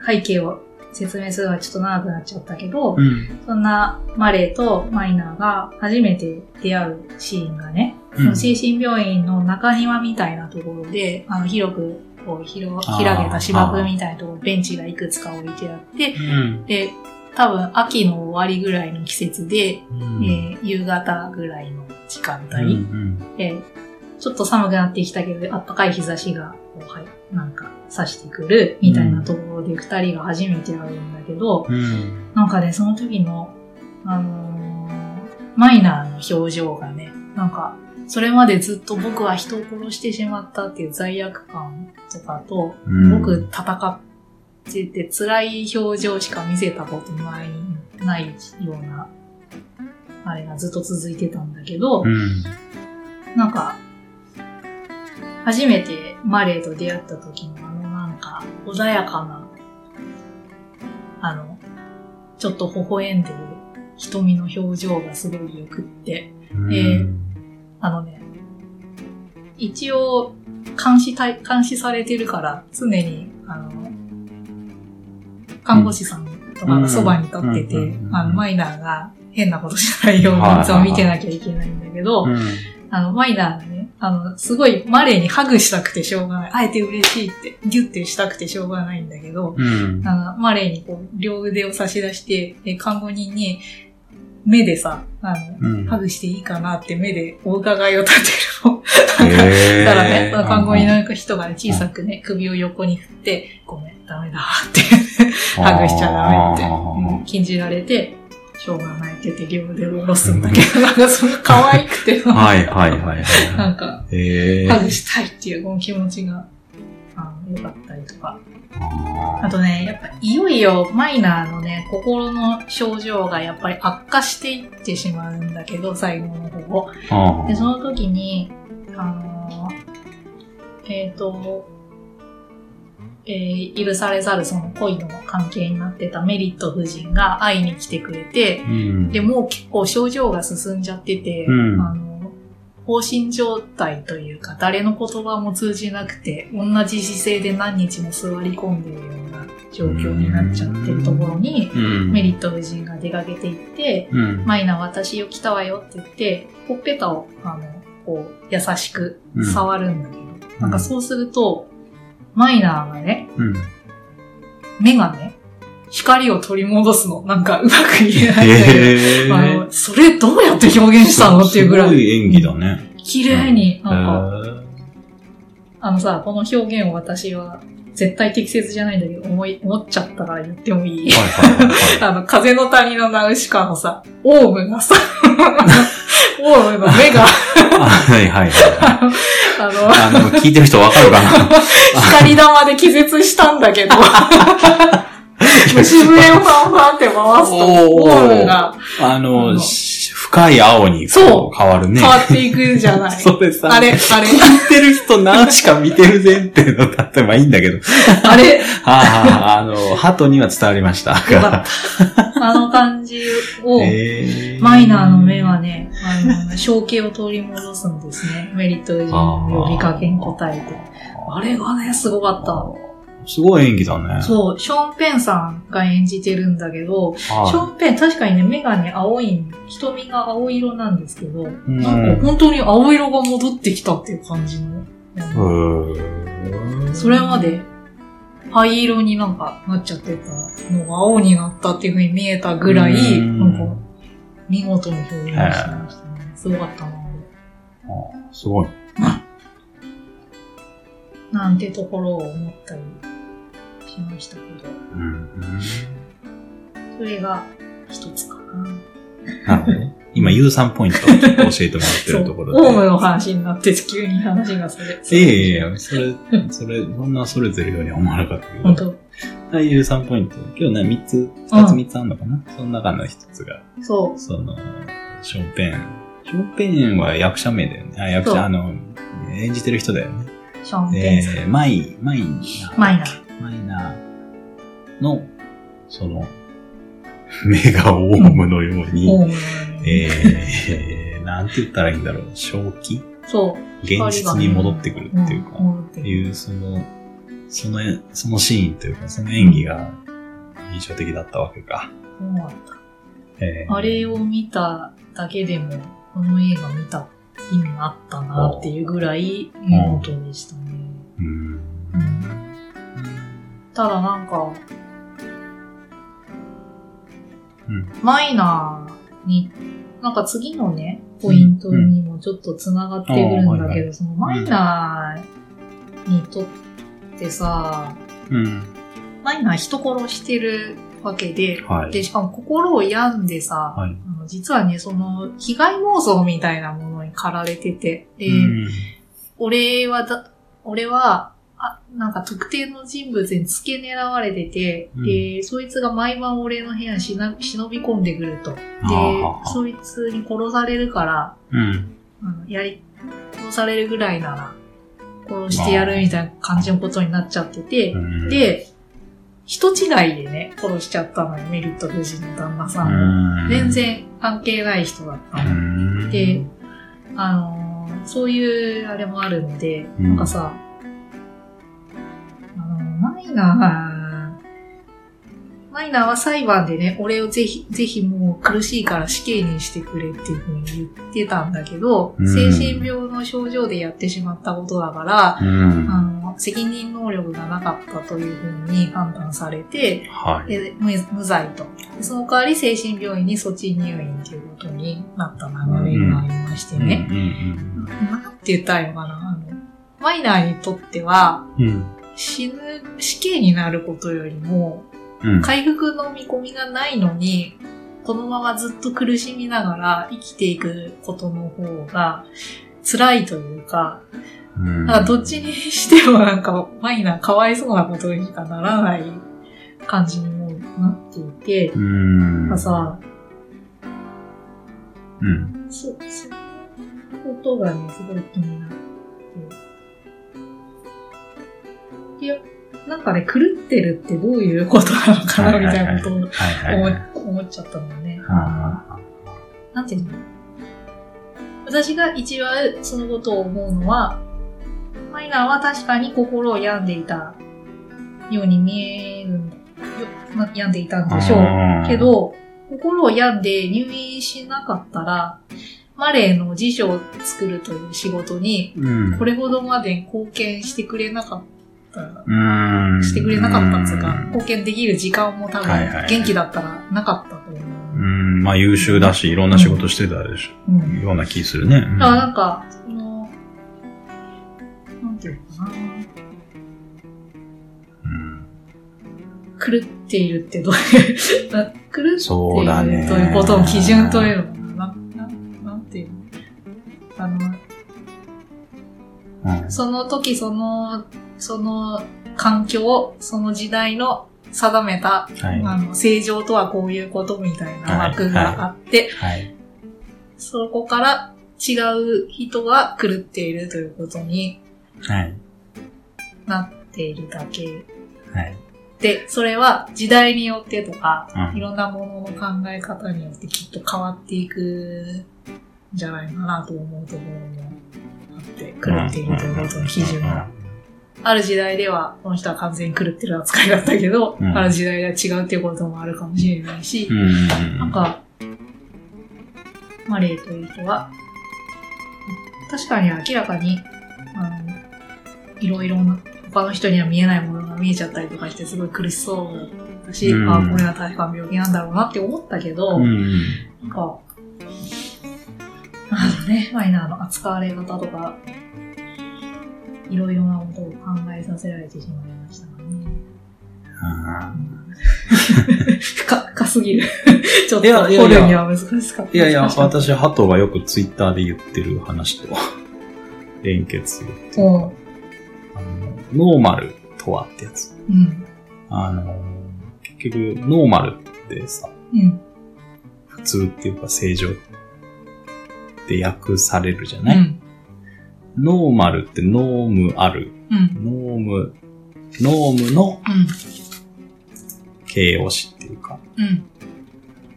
背景を説明するのはちょっと長くなっちゃったけど、うん。そんなマレーとマイナーが初めて出会うシーンがね、その精神病院の中庭みたいなところで、あの広くこう広あー。開けた芝生みたいなところ、ベンチがいくつか置いてあって、うん。で、多分秋の終わりぐらいの季節で、うん。えー夕方ぐらいの時間うん帯、うん。で、ちょっと寒くなってきたけど、暖かい日差しが、こうはい、なんか、差してくる、みたいなところで二人が初めて会うんだけど、うん。なんかね、その時の、あのーマイナーの表情がね、なんか、それまでずっと僕は人を殺してしまったっていう罪悪感とかと、うん。僕戦ってて辛い表情しか見せたことない、ないような、あれがずっと続いてたんだけど、うん。なんか、初めてマレーと出会った時のあのなんか、穏やかな、あの、ちょっと微笑んでる瞳の表情がすごい良くって、うん。えーあのね、一応、監視対、監視されてるから、常に、あの、看護師さんとかがそばに立っててあの、マイナーが変なことしないようにはいつも見てなきゃいけないんだけど、うん。あの、マイナーがね、あの、すごいマレーにハグしたくてしょうがない。あえて嬉しいって、ギュッてしたくてしょうがないんだけど、うん。あの、マレーにこう、両腕を差し出して、で看護人に、目でさ、あの、うん。ハグしていいかなって目でお伺いを立てる。の。だからね、その看護人の人がね、小さくね、首を横に振って、ごめん、ダメだって、ハグしちゃダメって禁じられて、しょうがないって言って両腕を下ろすんだけど、なんかその可愛くて、はいはいはいはい。なんか、へハグしたいっていうこの気持ちが、あの、良かったりとか。ああとね、やっぱいよいよマイナーのね、心の症状がやっぱり悪化していってしまうんだけど、最後の方。あで、その時に、あのーえっ、と、えー許されざるその恋の関係になってたメリット夫人が会いに来てくれて、うん。で、もう結構症状が進んじゃってて、うん。あの、放心状態というか、誰の言葉も通じなくて、同じ姿勢で何日も座り込んでるような状況になっちゃってるところに、うん。メリット夫人が出かけていって、うん。マイナ私よ来たわよって言って、ほっぺたを、あの、こう、優しくうん。触るんだけど、なんかそうすると、マイナーがね、うん。目がね、光を取り戻すの。なんかうまく言えないんだけへど、あの、それどうやって表現したのっていうぐらすごい、い演技だね。綺麗に、へなんか、ーあのさ、この表現を私は絶対適切じゃないんだけど、思い、思っちゃったから言ってもいい。はいはいはい。はい。あの、風の谷のナウシカのさ、オウムがさ、オウムの目が、あはいはいはい。あの、あの、聞いてる人わかるかな。光玉で気絶したんだけど、虫笛をファンファンって回すと、オウムが。ああの、深い青にこそう変わるね。変わっていくじゃない。それさ、あれ、あれ、聞いてる人何しか見てる前提の例えばいいんだけど。あれ、は あ、はあ、あの、鳩には伝わりました。よかった。あの感じを、えーマイナーの目はね、あの、正気を取り戻すんですね。メリット呼びかけに応えて。あれがね、すごかった。すごい演技だね。そう、ショーン・ペンさんが演じてるんだけど、ショーはン・ペン、確かにね、目がね、青い、瞳が青色なんですけど、んなんか本当に青色が戻ってきたっていう感じの。それまで、灰色になんかなっちゃってたのが青になったっていう風に見えたぐらい、うんなんか、見事に表現してましたね。すごかったな、あすごい。なんてところを思ったりしましたけど、うんそれが一つかな。なるほどね。今、有酸ポイントをちょっと教えてもらってるところで。オウムの話になって急に話がそれ。いやいやいや、それ、それ、そんなそれぞれように思わなかったけど。本当はい、有酸ポイント。今日ね、三つ、二つ三つあるのかな、その中の一つが、そその、ショーペン。ショーペンは役者名だよね。あ、役者、あの、演じてる人だよね。う、ショーン・ペン。えー、マイ、マイナー。マイナー。マイナーの、その、目がオウムのように、オウムのえー、なんて言ったらいいんだろう、正気？そう。現実に戻ってくるっていうか、っていう、その、その、そのシーンというか、その演技が印象的だったわけか。そうだった。えー。あれを見ただけでも、この映画見た意味あったなっていうぐらい見事でしたね。うん。うんただなんか、うんマイナーに、なんか次のね、ポイントにもちょっと繋がってくるんだうんあーはいはけど、そのマイナーにとってさ、うん。マイナー人殺してるわけで、はい。で、しかも心を病んでさ、はい。あの実はね、その、被害妄想みたいなものに駆られてて、で、うん俺はだ、俺は、あ、なんか特定の人物に付け狙われてて、うんで、そいつが毎晩俺の部屋にしな忍び込んでくると。でそいつに殺されるから、うん。あのやり、殺されるぐらいなら、殺してやるみたいな感じのことになっちゃってて、うん、で、人違いでね、殺しちゃったのよ、メリット夫人の旦那さんを。うん、全然関係ない人だったうの。ん、で、あのーそういうあれもあるので、うんなんかさ、イナー、マイナーは裁判でね、俺をぜひ、ぜひもう苦しいから死刑にしてくれっていうふうに言ってたんだけど、うん精神病の症状でやってしまったことだから、うん。あの、責任能力がなかったというふうに判断されて、はい。で無無罪と。でその代わり精神病院に措置入院ということになった流れがありましてね。うんうんなんて言ったらいいのかなあの、マイナーにとっては、うん。うん。死ぬ、死刑になることよりも、うん。回復の見込みがないのに、このままずっと苦しみながら生きていくことの方が辛いというか、うんなんかどっちにしてもなんかマイナーかわいそうなことにしかならない感じにもなっていて、うん。なんかさ、うん。そ、そのことがね、すごい気になっいや、なんかね、狂ってるってどういうことなのかな、みたいなことを。思っちゃったんだよね。はなんていうの？私が一番そのことを思うのは、マイナーは確かに心を病んでいたように見えるんだよ。ま病んでいたんでしょう。け、ど、心を病んで入院しなかったら、マレーの辞書を作るという仕事に、うん。これほどまで貢献してくれなかっ。してくれなかったっつうか、貢献できる時間も多分元気だったらなかったと思う。うん。まあ優秀だし、いろんな仕事してたでしょ。うんような気するね。うんだからなんか、その、なんていうのかな。うん狂っているってどういう、な 狂っているそうだねということの基準というのかな。な、ななんていうのあの、うんその時その、その環境、その時代の定めた、はい。あの、正常とはこういうことみたいな枠があって、はい。そこから違う人が狂っているということにはい。なっているだけはい。で、それは時代によってとか、うんいろんなものの考え方によってきっと変わっていくんじゃないかなと思うところもあって、狂っているということの基準が。ある時代では、この人は完全に狂ってる扱いだったけど、うんある時代では違うっていうこともあるかもしれないし、うん。うん。なんか、マレーという人は、確かに明らかに、あの、いろいろな、他の人には見えないものが見えちゃったりとかして、すごい苦しそうだったし、うんあこれは確か病気なんだろうなって思ったけど、うん。なんか、あのね、マイナーの扱われ方とか、いろいろなことを考えさせられてしまいましたね。深、深すぎる。ちょっといやいやいや掘るには難しかった。いやいや、私、ハトがよくツイッターで言ってる話と連結するっていうもあのノーマルとはってやつ。う、うん。あの、結局、 normal ってさ、うん。普通っていうか正常って訳されるじゃない、うん。 normal って norm ある。うん。 norm、norm のうん。形容詞っていうか、うん。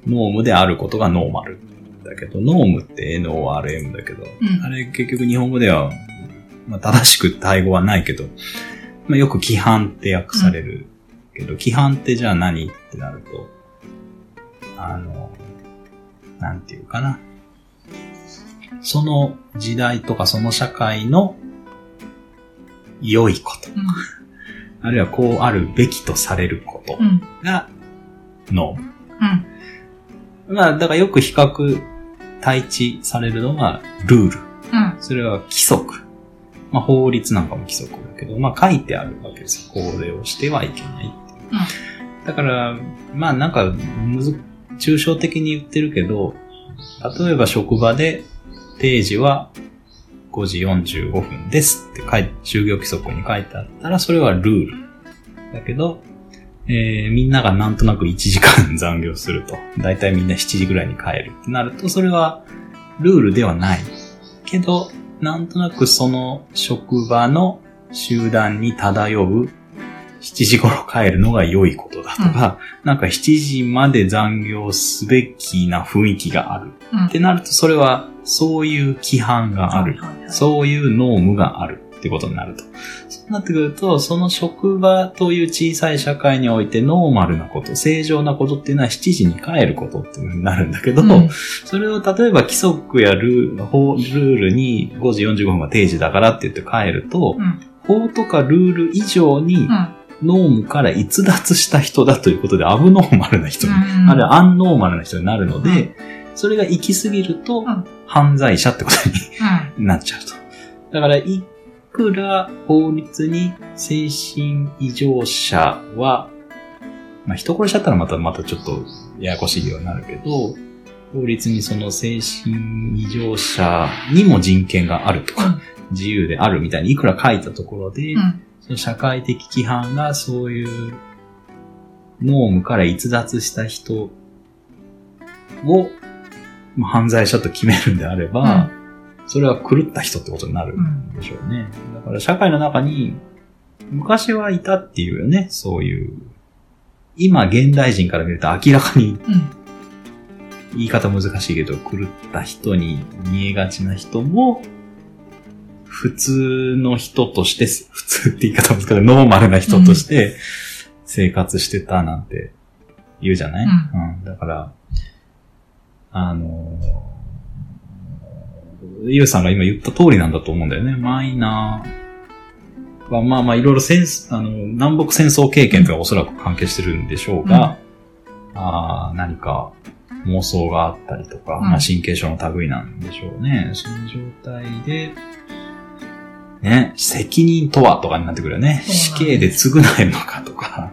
norm であることが normal。だけど、 norm って NORM だけど、うんあれ結局日本語では、まあ、正しくタイ語はないけど、まあ、よく規範って訳されるけど、規範ってじゃあ何ってなると、あの、なんていうかな。その時代とかその社会の良いこと、あるいはこうあるべきとされることうん。がノーム。うん。まあ、だからよく比較、対置されるのがルール。うん。それは規則。まあ、法律なんかも規則だけど、まあ、書いてあるわけですよ。これをしてはいけないっていう。だから、まあ、なんか、むず、抽象的に言ってるけど、例えば職場で定時は5時45分ですって書いて、就業規則に書いてあったら、それはルール。だけど、えーみんながなんとなく1時間残業すると。だいたいみんな7時ぐらいに帰るってなると、それはルールではない。けど、なんとなくその職場の集団に漂う7時頃帰るのが良いことだとか、なんか7時まで残業すべきな雰囲気がある。うん。ってなると、それはそういう規範がある。はいはいはいそういうノームがあるってことになると。そうなってくると、その職場という小さい社会においてノーマルなこと、正常なことっていうのは7時に帰ることっていうふうになるんだけど、うんそれを例えば規則やルルールに5時45分が定時だからって言って帰ると、うん。法とかルール以上にうん。ノームから逸脱した人だということで、アブノーマルな人に、うんあるいはアンノーマルな人になるので、それが行き過ぎるとうん、犯罪者ってことうん。になっちゃうと。だから、いくら法律に精神異常者は、まあ、人殺しちゃったらまた、またちょっとややこしいようになるけど、法律にその精神異常者にも人権があるとか、自由であるみたいにいくら書いたところで、うん。その社会的規範がそういうノームから逸脱した人をまあ犯罪者と決めるんであれば、それは狂った人ってことになるんでしょうね。だから社会の中に昔はいたっていうよね、そういう。今現代人から見ると明らかにうん。言い方難しいけど、狂った人に見えがちな人も、普通の人として、普通って言い方難しいけど、ノーマルな人として生活してたなんて言うじゃない、ううんだから、あのゆうさんが今言った通りなんだと思うんだよね。マイナーは、まあまあいろいろ戦争、あの、南北戦争経験とはおそらく関係してるんでしょうが、あー何か妄想があったりとか、うんまあ神経症の類なんでしょうね。その状態で、ね、責任とはとかになってくるよね。死刑で償えるのかとか。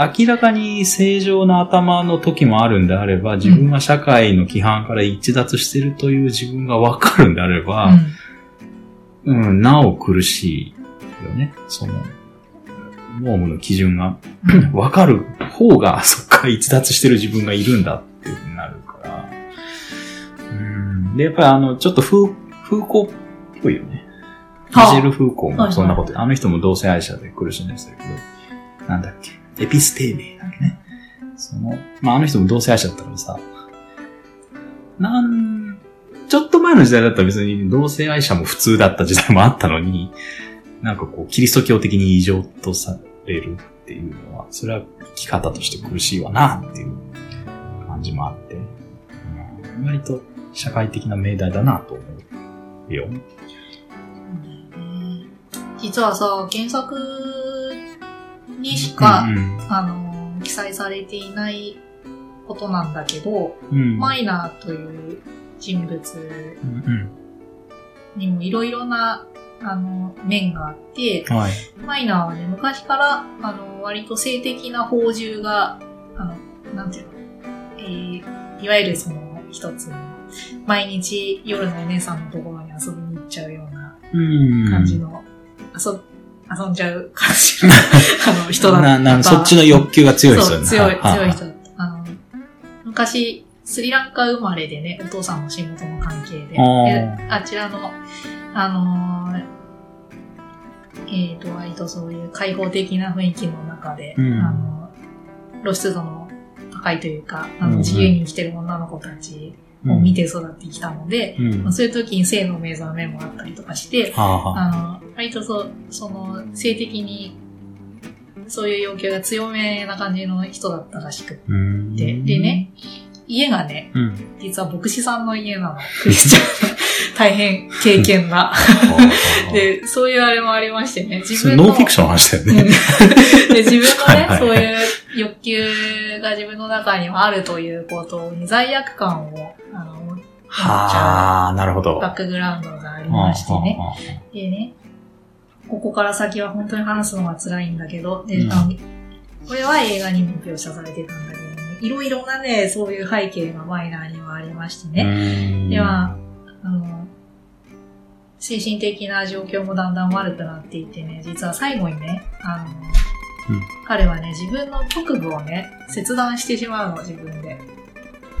明らかに正常な頭の時もあるんであれば、自分は社会の規範から逸脱してるという自分がわかるんであれば、うんうん、なお苦しいよね。その、ノームの基準がうんわかる方が、そっから逸脱してる自分がいるんだっていうふうになるから。うん。で、やっぱりあの、ちょっと風、風光っぽいよね。はあミジェル・フーコーもそんなこと、はあの人も同性愛者で苦しんでたけど、なんだっけ、エピステーメだっけね。その、まあ、あの人も同性愛者だったからさ、なん、ちょっと前の時代だったら別に同性愛者も普通だった時代もあったのに、なんかこう、キリスト教的に異常とされるっていうのは、それは生き方として苦しいわなっていう感じもあって、うん割と社会的な命題だなと思うよ。実はさ、原作にしか、うんあの、記載されていないことなんだけど、うん。マイナーという人物うんにもいろいろな、あの、面があって、うん。はい。マイナーはね、昔から、あの、割と性的な宝珠が、あの、なんていうの、えー、いわゆるその、一つの、毎日夜のお姉さんのところに遊びに行っちゃうようなうん感じの、遊、遊んじゃう感じの、あの、人だった。な、な、そっちの欲求が強い人そう、強い、は強い人だった。あの、昔、スリランカ生まれでね、お父さんの仕事の関係で、あちらの、あのーえっ、と、割とそういう開放的な雰囲気の中で、うんあの、露出度の高いというか、あの自由に生きてる女の子たちを見て育ってきたので、うん。まあそういう時に性の目覚めもあったりとかして。あの、割とそう、その、性的に、そういう要求が強めな感じの人だったらしくって。うんでね、家がね、うん。実は牧師さんの家なの。クリスチャン。大変経験な。で、で、そういうあれもありましてね、自分の。ノンフィクションの話だね。で、自分のね、はいはいそういう欲求が自分の中にはあるということに罪悪感を、あの、はあ、なるほど。うバックグラウンドがありましてね。でね、ここから先は本当に話すのが辛いんだけど、で、うん。あのこれは映画にも描写されてたんだけどね、いろいろなね、そういう背景がマイナーにはありましてね。ねでは、あの、精神的な状況もだんだん悪くなっていってね、実は最後にね、あの、うん。彼はね、自分の局部をね、切断してしまうの、自分で。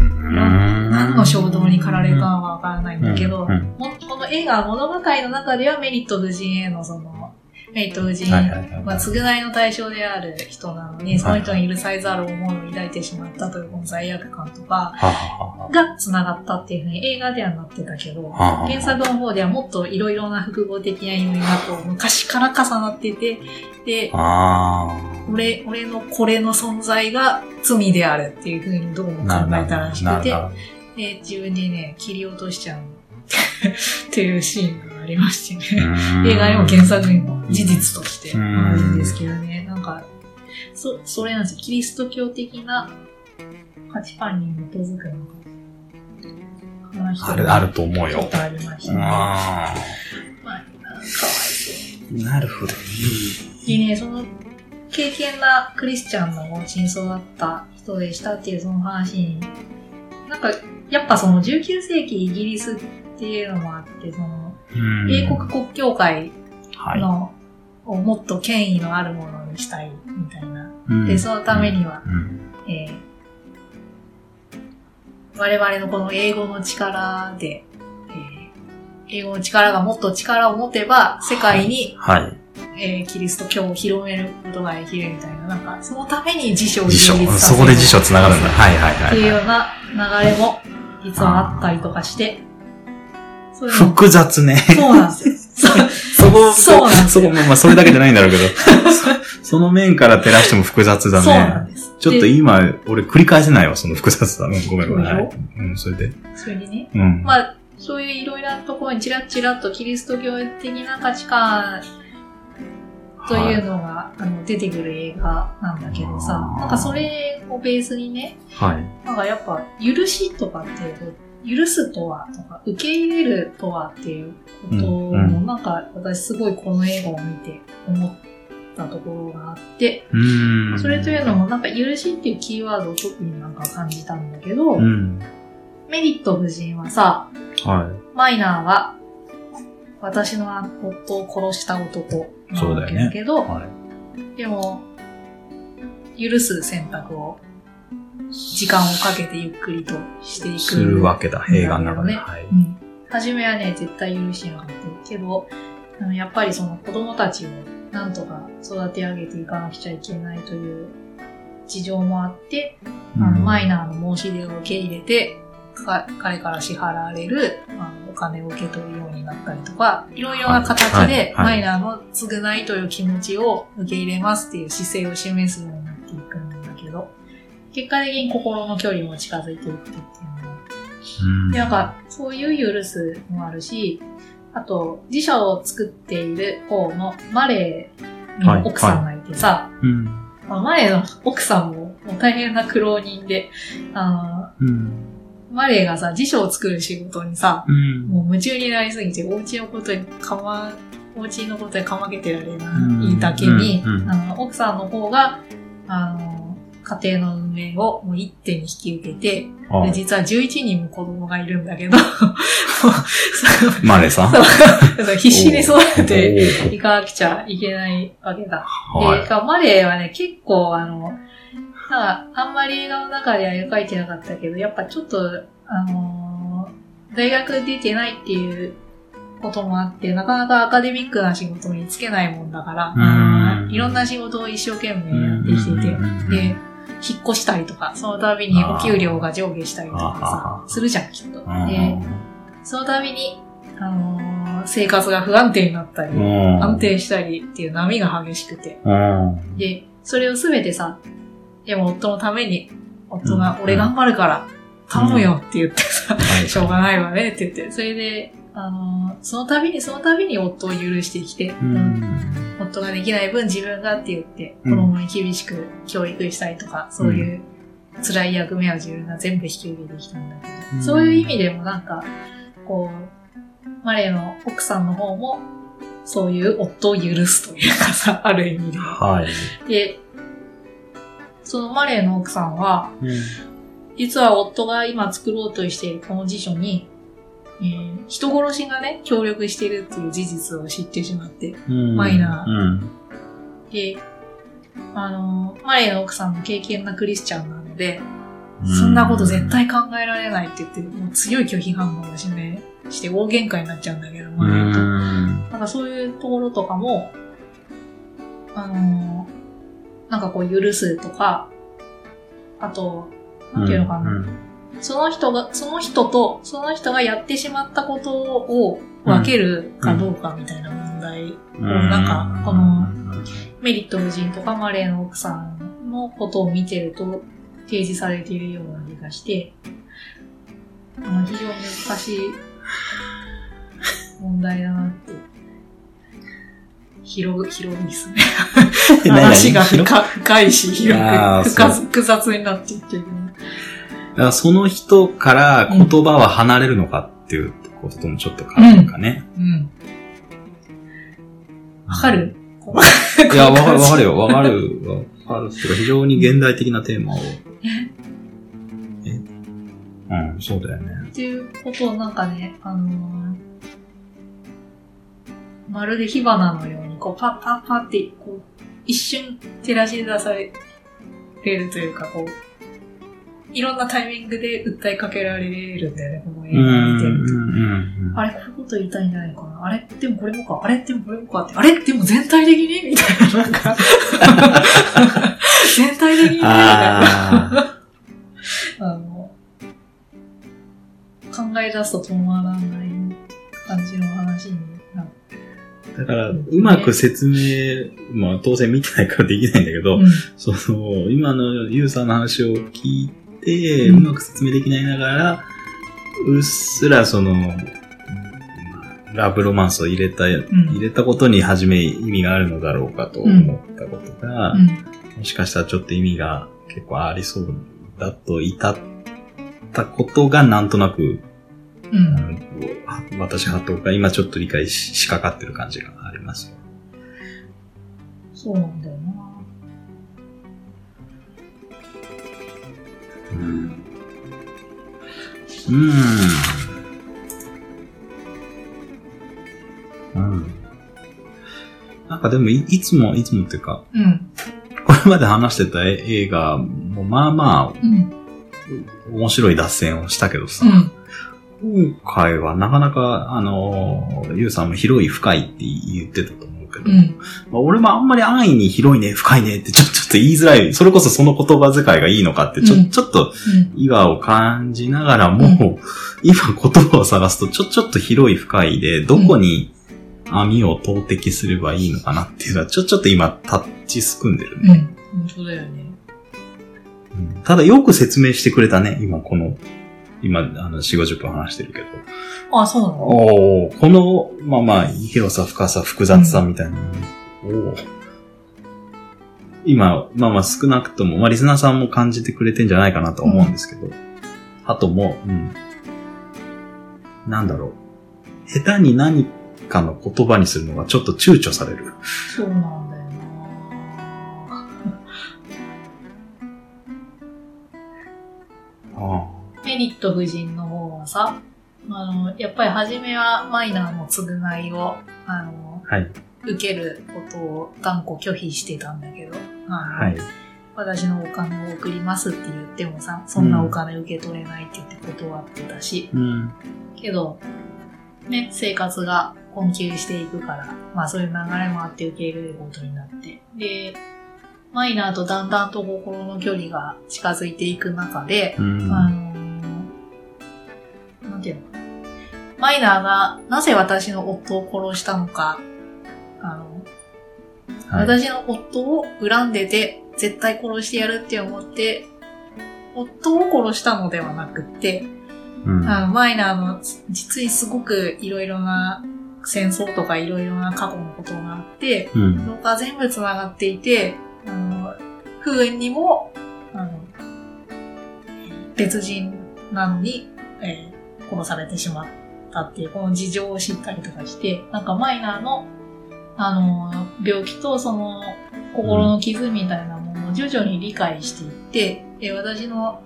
何何の衝動に駆られたのかわからないんだけど、この映画、物語の中ではメリット夫人へのその、メリット夫人は償いの対象である人なのに、その人に許されざる思いを抱いてしまったというこの罪悪感とかが繋がったっていうふうに映画ではなってたけど、原作の方ではもっといろいろな複合的な意味がこう昔から重なってて、で、あ俺、俺のこれの存在が罪であるっていうふうにどうもあ。考えたらしくて、で、自分でね、切り落としちゃうっていうシーンがありましてね。映画にも原作にも事実としてうんあるんですけどね。なんか、そ、それなんですよ。キリスト教的な価値観に基づくのか。話ある、あると思うよちょっ。とありましたね。あまあ、かわいそう。あ。なるほど。でね、その、敬虔なクリスチャンの真相だった人でしたっていうその話に、なんか、やっぱその19世紀イギリスっていうのもあって、その、うん英国国教会はいの、をもっと権威のあるものにしたいみたいな。うんで、そのためには、うんえー我々のこの英語の力で、えー英語の力がもっと力を持てば、世界に、はい。えーキリスト教を広めることができるみたいな、なんか、そのために辞書を辞書そこで辞書つながるんだ。はいはいってはいはい。いうような流れも、実はあったりとかして、複雑ね。そうなんですよ。そこ、そうなんですそこ、まあまあ、それだけじゃないんだろうけど、そその面から照らしても複雑だそうなんね。です。ちょっとで今、俺繰り返せないわ、その複雑さ。うんごめんごめん。い。うん、それで。それにね、うん。まあ、そういういろいろなところにちらちらっとキリスト教的な価値観というのが、あの出てくる映画なんだけどさ、なんかそれをベースにね、はい。なんかやっぱ許しとかっていう、許すとはとか、受け入れるとはっていうことを、うんうんなんか私すごいこの映画を見て思ったところがあって。それというのもなんか許しっていうキーワードを特になんか感じたんだけど、うん。メリット夫人はさ、はマイナーは私の夫を殺した男なわけだけど、い。はい。でも、許す選択を時間をかけてゆっくりとしていく。するわけだ、映画の中で。ねはい。うん。初めはね、絶対許しなかったけど、やっぱりその子供たちをなんとか育て上げていかなくちゃいけないという事情もあって、あのマイナーの申し出を受け入れて、か彼から支払われるあのお金を受け取るようになったりとか、いろいろな形はいではいマイナーの償いという気持ちを受け入れますっていう姿勢を示すように結果的に心の距離も近づいていってっていうので、なんか、そういう許すもあるし、あと、自社を作っている方のマレーの奥さんがいてさ、うん。まあマレーの奥さんももう大変な苦労人で、あうん。のマレーがさ、辞書を作る仕事にさ、うん。もう夢中になりすぎて、お家のことにかま、お家のことにかまけてられないだけに、奥さんの方が、あの、家庭の運営をもう一手に引き受けて、あで実は11人も子供がいるんだけど、マレーさん？必死に育ててていかなくちゃいけないわけだ。はい。で、マレーはね、結構あの、なんか、あんまり映画の中では描いてなかったけど、やっぱちょっと、あのー大学出てないっていうこともあって、なかなかアカデミックな仕事に就けないもんだから、うん。いろんな仕事を一生懸命やってきてて、で、引っ越したりとか、その度にお給料が上下したりとかあさ、するじゃん、きっと。うんで、その度に、あのー生活が不安定になったり、うん安定したりっていう波が激しくて。うん。で、それをすべてさ、でも夫のために、夫がう、ん俺頑張るから、頼むよって言ってさ、はいしょうがないわねって言って、それで、あのーその度にその度に夫を許してきて、ううんん。夫ができない分自分がって言って、うん子供に厳しく教育したりとか、そういう辛い役目は自分が全部引き受けてきたんだけど、うんそういう意味でもなんか、こう、マレーの奥さんの方も、そういう夫を許すというかさ、ある意味で。はい。で、そのマレーの奥さんは、うん実は夫が今作ろうとしているこの辞書に、えー人殺しがね、協力しているっていう事実を知ってしまって、マイナーうん。で、あの、マレーの奥さんも敬虔なクリスチャンなので、そんなこと絶対考えられないって言って、もう強い拒否反応を示して大喧嘩になっちゃうんだけど、うマレーと。ん。なんかそういうところとかも、あの、なんかこう許すとか、あと、なんていうのかな、うんその人が、その人と、その人がやってしまったことを分けるかどうかみたいな問題うんなんかこのメリット夫人とかマレーの奥さんのことを見てると提示されているような気がして、あの非常に難しい問題だなって。広い、広いですね。話が深深いし、広く複雑になっていってる。だからその人から言葉は離れるのかっていうことともちょっと変わるかね。うん。わかる？いや、わかる、わかるよ。わかる。わかる。か非常に現代的なテーマを。え？うん、そうだよね。っていうことをなんかね、あのーまるで火花のように、こう、パッパッパッって、こう、一瞬照らし出されるというか、こう、いろんなタイミングで訴えかけられるんだよね、この映うん、画を見てると。うん、あれ、こういうこと言いたいんじゃないかな。あれ、でもこれもか。あれ、でもこれもかって。あれ、でも全体的に？みたいな、なんか。全体的にみたいな。ああの、考え出すと止まらない感じの話になって。ーだから、うまく説明、まあ当然見てないからできないんだけど、うんその、今のユウさんの話を聞いて、ううんまく説明できないながら、うっすらその、まあラブロマンスを入れた、ん入れたことに初め意味があるのだろうかと思ったことが、うん。もしかしたらちょっと意味が結構ありそうだと至ったことがなんとなく、うん。私はとか今ちょっと理解ししかかってる感じがあります。そうなんだよな。うん。うん。うん。なんかでもい、いつも、いつもっていうか、うん。これまで話してた映画も、まあまうん。あ、面白い脱線をしたけどさ、うん。今回はなかなか、あの、ゆうさんも広い深いって言ってたと思うけど、うん。まあ、俺もあんまり安易に広いね、深いねってちょ ちょっと言いづらい。それこそその言葉遣いがいいのかって、ちょ、うんちょっとうん。違和を感じながらも、う今言葉を探すとちょ、ちょっと広い深いで、どこに網を投擲すればいいのかなっていうのは、ちょ、ちょっと今タッチすくんでるね。うん。本当だよね。うんただよく説明してくれたね、今この、今、あの、4、50分話してるけど。あ、そうなの？おーこの、まあまあ、広さ、深さ、複雑さみたいなの、おー今、まあまあ少なくとも、まあリスナーさんも感じてくれてんじゃないかなと思うんですけど、あとも、うん。なんだろう。下手に何かの言葉にするのがちょっと躊躇される。そうなんだよな。あメリット夫人の方はさ、あの、やっぱり初めはマイナーの償いを、あの、あ。はい。受けることを断固拒否してたんだけど、はい。私のお金を送りますって言ってもさ、そんなお金受け取れないって言って断ってたし、うん。けど、ね、生活が困窮していくから、まあそういう流れもあって受け入れることになって、で、マイナーとだんだんと心の距離が近づいていく中で、うん。あのーなんていうの。マイナーがなぜ私の夫を殺したのか、あの、はい私の夫を恨んでて、絶対殺してやるって思って、夫を殺したのではなくって、うんあの、マイナーの実にすごくいろいろな戦争とかいろいろな過去のことがあって、うん。そこが全部繋がっていて、あの、不運にも、あの、別人なのに、えー殺されてしまったっていう、この事情を知ったりとかして、なんかマイナーの、あの、病気とその心の傷みたいなものを徐々に理解していって、で私の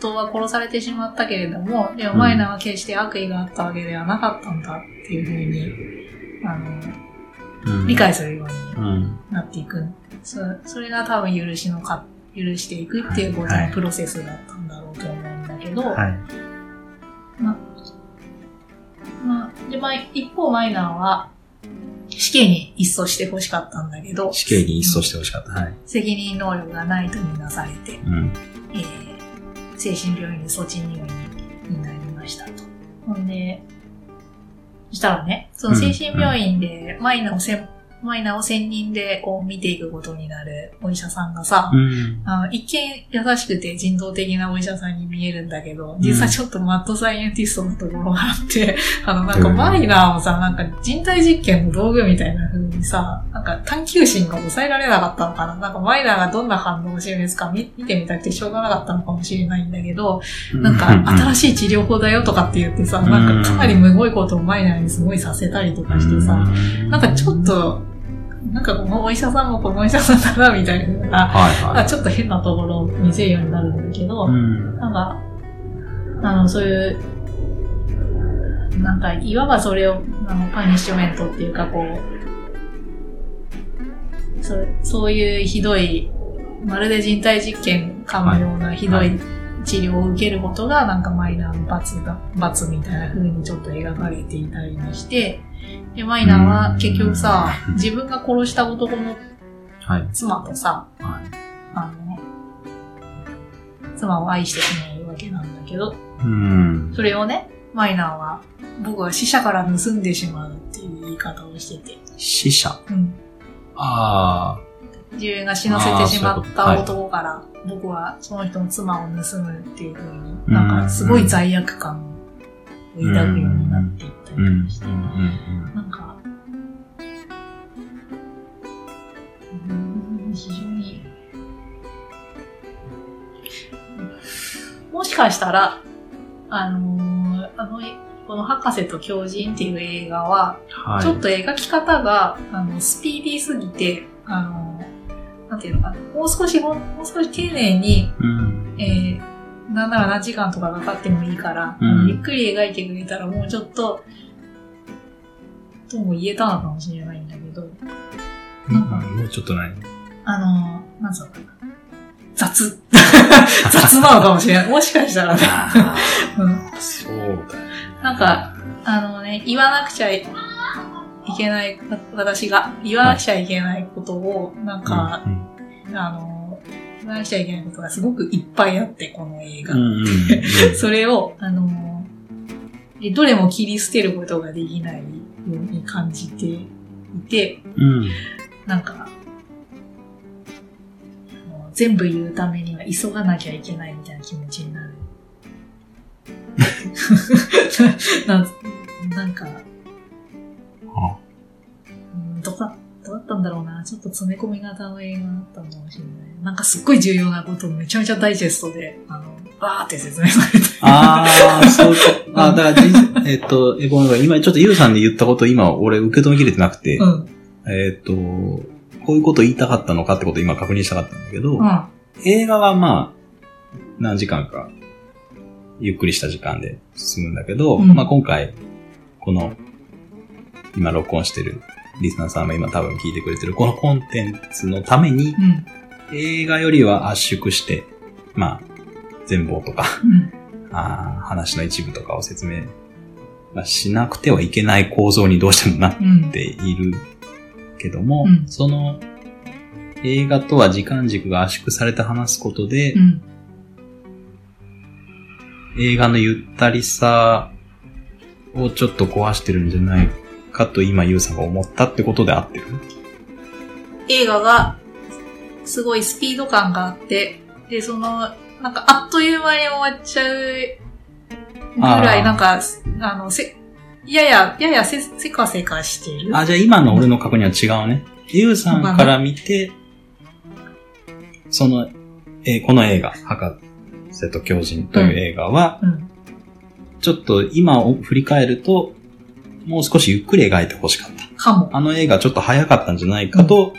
夫は殺されてしまったけれども、でもマイナーは決して悪意があったわけではなかったんだっていうふうに、あの、うん理解するようにうん。なっていく。そそれが多分許しのか、許していくっていうことはいのプロセスだったんだろうと思うんだけど、はい。まあ、で、まあ、一方マイナーは死刑に一訴してほしかったんだけど、死刑に一掃してほしかった。はい。責任能力がないとみなされて、うん。えー精神病院に措置入院になりましたと。ほんで、そしたらね、その精神病院でマイナーをせん、マイナーを専任でこう見ていくことになるお医者さんがさ、うん。あの一見優しくて人道的なお医者さんに見えるんだけど、実はちょっとマッドサイエンティストのところがあって、あのなんかうん。マイナーをさ、なんか人体実験の道具みたいな風にさ、なんか探求心が抑えられなかったのかな。なんかマイナーがどんな反応を示すか見見てみたくてしょうがなかったのかもしれないんだけど、なんか 新しい治療法だよとかって言ってさ、なんかかなりむごいことをマイナーにすごいさせたりとかしてさ、なんかちょっと、なんかこのお医者さんもこのお医者さんだなみたいな、はいはい。あちょっと変なところを見せるようになるんだけど、うん。なんか、あの、そういう、なんか、いわばそれを、あの、パニッシュメントっていうか、こう、そそういうひどい、まるで人体実験かのようなひどい治療を受けることが、なんかマイナーの罰が、罰みたいな風にちょっと描かれていたりもして、で、マイナーは結局さ、自分が殺した男のはい。妻とさ、はい。あの、妻を愛してしまうわけなんだけど、うん。それをね、マイナーは、僕は死者から盗んでしまうっていう言い方をしてて、死者？うん。あ自分が死なせてしまった男から、僕はその人の妻を盗むっていう風に、うんなんかすごい罪悪感抱くようになっていったりうん。とかして、うん。なんか、うん非常に、もしかしたら、あのーあの、この博士と狂人っていう映画は、はい。ちょっと描き方が、あの、スピーディーすぎて、あの、なんていうのかな、もう少し、もう少し丁寧に、うん。えー、なんなら何時間とかかかってもいいから、うんゆっくり描いてくれたらもうちょっと、とも言えたのかもしれないんだけど、なんかもうちょっと何あの、なんつうのかな。雑。雑なのかもしれない。もしかしたらね。あうんあ、そうだよね。なんか、あのね、言わなくちゃいけない、私が言わなくちゃいけないことを、なんか、うん、あの、言わなくちゃいけないことがすごくいっぱいあって、この映画。うんうんうん。それを、あの、えどれも切り捨てることができないように感じていて、うん。なんか、全部言うためには急がなきゃいけないみたいな気持ちになる。なんなんか、あうんどうだどうだったんだろうな。ちょっと詰め込み型の映画だったのかもしれない。なんかすっごい重要なことをめちゃめちゃダイジェストで、あの、バーって説明されて。ああ、そう。あだからじ、えっと、え、ごめんごめん今ちょっとユウさんで言ったこと今俺受け止めきれてなくて、うん。えっと、こういうこと言いたかったのかってことを今確認したかったんだけど、うん。映画はまあ、何時間か、ゆっくりした時間で進むんだけど、うんまあ今回、この、今録音してるリスナーさんも今多分聞いてくれてるこのコンテンツのために、うん。映画よりは圧縮して、まあ、全貌とか、うん。あー話の一部とかを説明、まあ、しなくてはいけない構造にどうしてもなっうん。ているけども、うんその映画とは時間軸が圧縮されて話すことで、うん。映画のゆったりさをちょっと壊してるんじゃないかと今ユウさんが思ったってことで合ってる？映画が、すごいスピード感があって、で、その、なんかあっという間に終わっちゃうぐらい、なんか、あの、せ、やや、ややせ、せかせかしてる。あ、じゃあ今の俺の確認は違うね。ユウさんから見て、その、えーこの映画、博士と狂人という映画は、うん。ちょっと今を振り返ると、もう少しゆっくり描いてほしかった。かも。あの映画ちょっと早かったんじゃないかと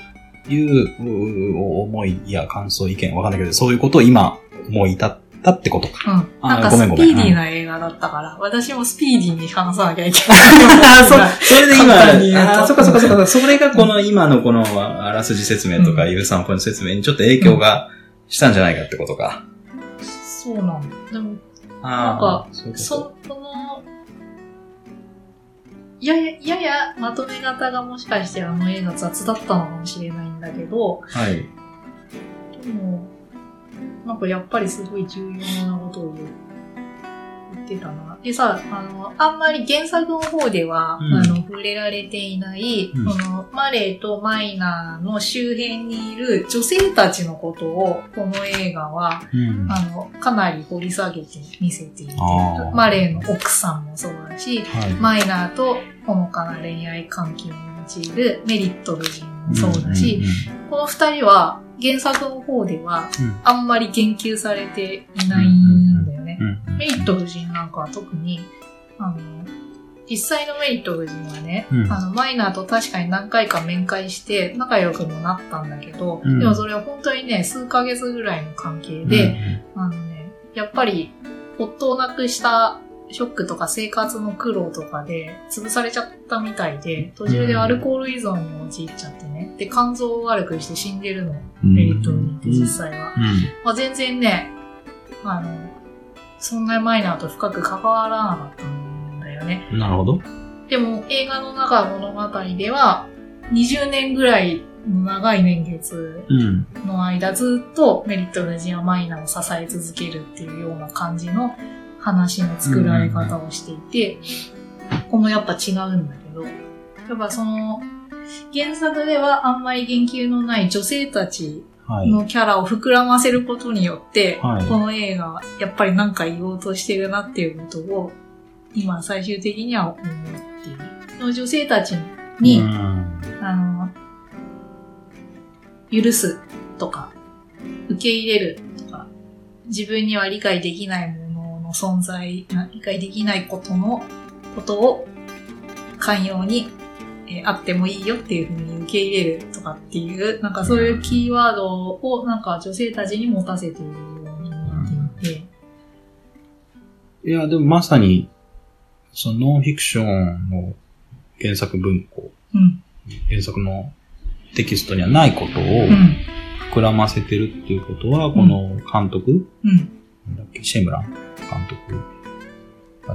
いう、う思いや感想、意見わかんないけど、そういうことを今思い至ったってことか。うん。あなんかスピーディーな映画だったから、私もスピーディーに話さなきゃいけない。あ、そ、それで今、あ、そっかそっかそっか、それがこの今のこのあらすじ説明とか、うんゆうさんのこの説明にちょっと影響がしたんじゃないかってことか。そうなんだ。でも、あなんかそこの、やや、ややまとめ方がもしかしてあの映画雑だったのかもしれないんだけど、はい。でも、なんかやっぱりすごい重要なことを言ってたな。でさ、あの、あんまり原作の方では、うんあの、触れられていない、うんその、マレーとマイナーの周辺にいる女性たちのことを、この映画は、うん。あの、かなり掘り下げて見せていてマレーの奥さんもそうだし、はい。マイナーとほのかな恋愛関係に陥るメリット夫人もそうだし、この二人は原作の方ではうん。あんまり言及されていないんだよね。うん、うんうんメリット夫人なんかは特に、あの、実際のメリット夫人はね、うん。あの、マイナーと確かに何回か面会して仲良くもなったんだけど、うん。でもそれは本当にね、数ヶ月ぐらいの関係で、あのね、やっぱり、夫を亡くしたショックとか生活の苦労とかで潰されちゃったみたいで、途中でアルコール依存に陥っちゃってね。で、肝臓を悪くして死んでるの、うんメリットにって実際は。うまあ、全然ね、あの、そんなマイナーと深く関わらなかったんだよね。ん。なるほど。でも映画の中の物語では、20年ぐらいの長い年月うん。の間ずっとメリットのジアマイナーを支え続けるっていうような感じの話の作られ方をしていて、ここもやっぱ違うんだけど、やっぱその、原作ではあんまり言及のない女性たちはい。のキャラを膨らませることによって、はいこの映画はやっぱり何か言おうとしてるなっていうことを今最終的には思うっていう。その女性たちに、うんあの、許すとか、受け入れるとか、自分には理解できないものの存在、あ理解できないことの、ことを寛容に、えーあってもいいよっていうふうに受け入れるとかっていう、なんかそういうキーワードをなんか女性たちに持たせているようになっていて、いや、でもまさに、そのノンフィクションの原作文庫、うん、原作のテキストにはないことをうん、膨らませてるっていうことは、この監督、うん、なんだっけ、シェムラン監督が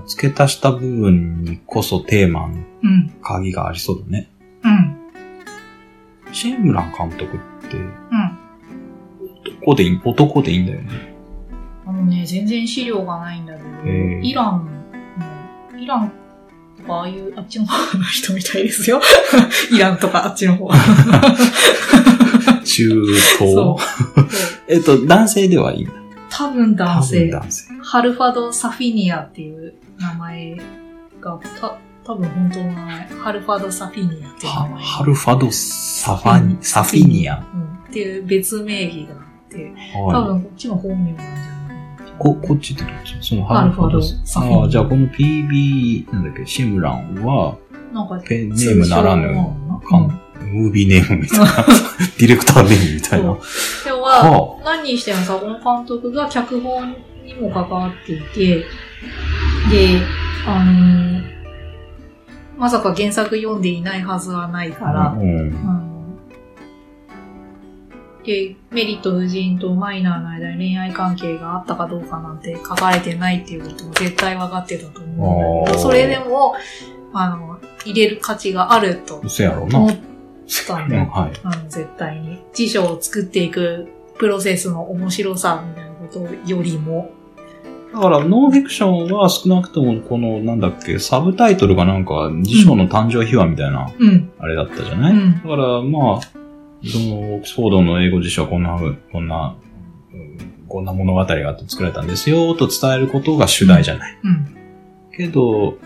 付け足した部分にこそテーマのうん、鍵がありそうだね。うん、シェムラン監督って、うん。男でいい、男でいいんだよね。あのね、全然資料がないんだけど、イランの、イランとかああいう、あっちの方の人みたいですよ。イランとかあっちの方。中そ東う。えっと、男性ではいいんだ。多分男性。男性。ハルファド・サフィニアっていう名前が、た多分本当の名前。ハルファド・サフィニアっていう名は前。ハルファドサファニ、サフィニア。うん。っていう別名義があって、多はい。分こっちの本名なんじゃない。こ、こっちってどっち？そのハルファドサフィニアああ、じゃあこの PB、なんだっけ、シムランは、なんか、ペンネームならぬ通称なのかんムービーネームみたいな、ディレクターネームみたいな。そう。では、は何にしてもさ、この監督が脚本にも関わっていて、で、あのーまさか原作読んでいないはずはないかあ、ら、うん。で、メリット夫人とマイナーの間に恋愛関係があったかどうかなんて書かれてないっていうことも絶対分かってたと思うんだけど、それでも、あの、入れる価値があると嘘やろうな。思ったんうん。はい。あの、絶対に。辞書を作っていくプロセスの面白さみたいなことよりも。だから、ノンフィクションは少なくとも、この、なんだっけ、サブタイトルがなんか、辞書の誕生秘話みたいな、うん。あれだったじゃない、うんだから、まあ、その、オックスフォードの英語辞書はこんな、こんな、うんこんな物語があって作られたんですよ、と伝えることが主題じゃない。うん。けど、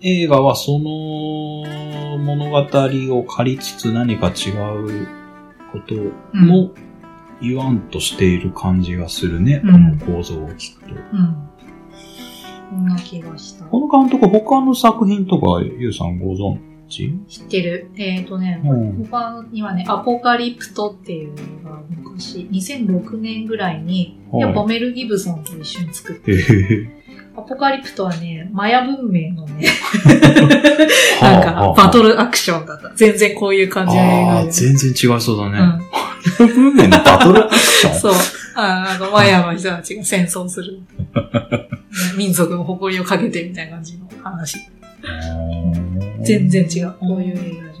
映画はその物語を借りつつ何か違うことうん。も言わんとしている感じがするね、うんこの構造を聞くと。うん。こんな気がした。この監督他の作品とか、ゆうさんご存知？知ってる。えっ、とね、うん。他にはね、アポカリプトっていう映画が昔、2006年ぐらいに、やっぱメル・ギブソンと一緒に作って、アポカリプトはね、マヤ文明のね、へ。なんかバトルアクションだった。全然こういう感じの映画で。全然違いそうだね。うん。文明のバトルアクション？そう。ああの、マヤの人たちが戦争する。ね 民族の誇りをかけてみたいな感じの話。全然違う。こういう映画じゃない。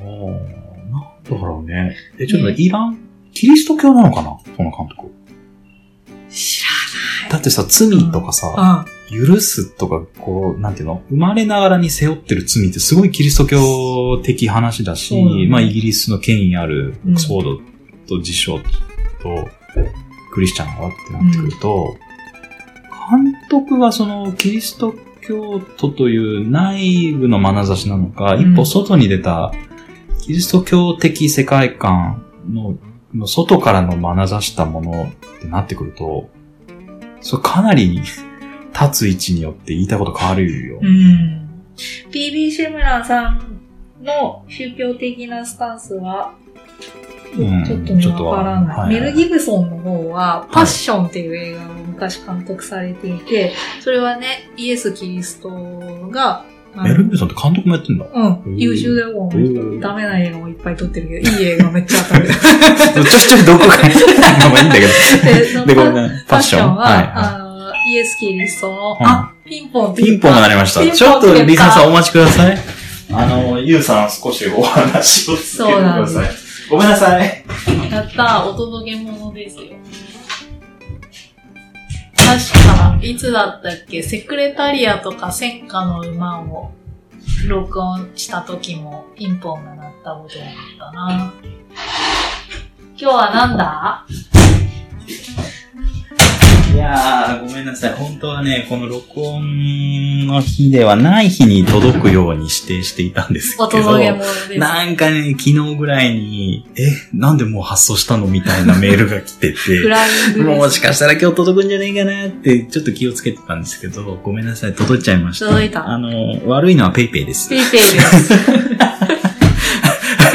ああ、なんだろうね。え、ちょっとイラン、キリスト教なのかな？この監督。知だってさ、罪とかさ。許すとか、こう、なんていうの？生まれながらに背負ってる罪ってすごいキリスト教的話だし、そうだね。まあイギリスの権威あるうんオックスフォードと辞書とクリスチャンはってなってくると、監督がそのキリスト教徒という内部の眼差しなのか、うん。一歩外に出たキリスト教的世界観のの外からの眼差したものってなってくると、それかなり立つ位置によって言いたいこと変わるよ。うん。PB シェムランさんの宗教的なスタンスは、うんちょっとね、わからない。はいメル・ギブソンの方は、パッションっていう映画を昔監督されていて、それはね、イエス・キリストが、メル・ギブソンって監督もやってんだ。うん、優秀だよ、ダメな映画もいっぱい撮ってるけど、いい映画めっちゃ当たる。ちょちょいどこかに。まあいいんだけど。ので、ごめんね。パッションは、イエス・キリストの、うんあ、ピンポンピンポンが鳴りました。ちょっと、リサさんお待ちください。あの、ユウさん少しお話を続けてくそうなんですださい。ごめんなさい。やったー、お届け物ですよ。確か、いつだったっけ、セクレタリアトとか戦火の馬を録音した時もピンポンが鳴ったことがあったな。今日はなんだ？ややー、ごめんなさい。本当はね、この録音の日ではない日に届くように指定していたんですけど。お届け物です。なんかね、昨日ぐらいに、え、なんでもう発送したのみたいなメールが来てフて、ライングです。もしかしたら今日届くんじゃねえかなって、ちょっと気をつけてたんですけど、ごめんなさい、届いちゃいました。届いたあの、悪いのはペイペイです。ペイペイです。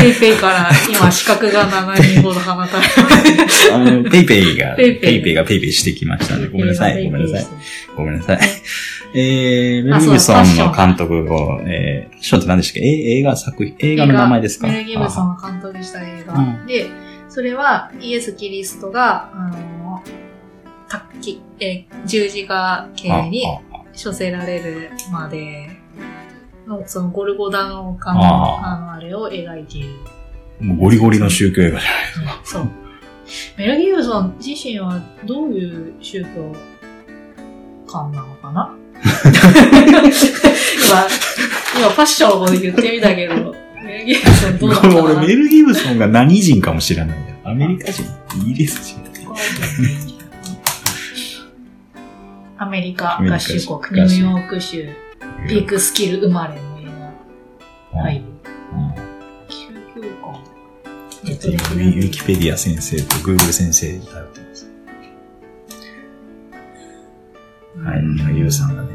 ペイペイから今刺客が7人ほど放たれあの、ペイペイが、ペイペイペイペイがペイペイしてきましたね。ごめんなさい、ごめんなさい。い。ごめんなさい。えー、メル・ギブソンの監督を、えー、ショーって何でしたっけ？え映画作品、映画の名前ですか？メル・ギブソン。ンが監督した映画、うんで、それはイエス・キリストが、あの、たきえー十字架刑に処せられるまでの、そのゴルゴダの丘あの、あの、あれを描いている。もうゴリゴリの宗教映画じゃないですか。そう。メル・ギブソン自身はどういう宗教観なのかな？今、今ファッションを言ってみたけど、メル・ギブソンどうなのかな？俺、メル・ギブソンが何人かも知らないんだよ。アメリカ人？イギリス人？アメリカ合衆合国、衆ニューヨーク州、ビッグスキル生まれの映画。はい。うん宗教観。ウィウィキペディア先生とグーグル先生に頼ってます。はい。ユウさんがね、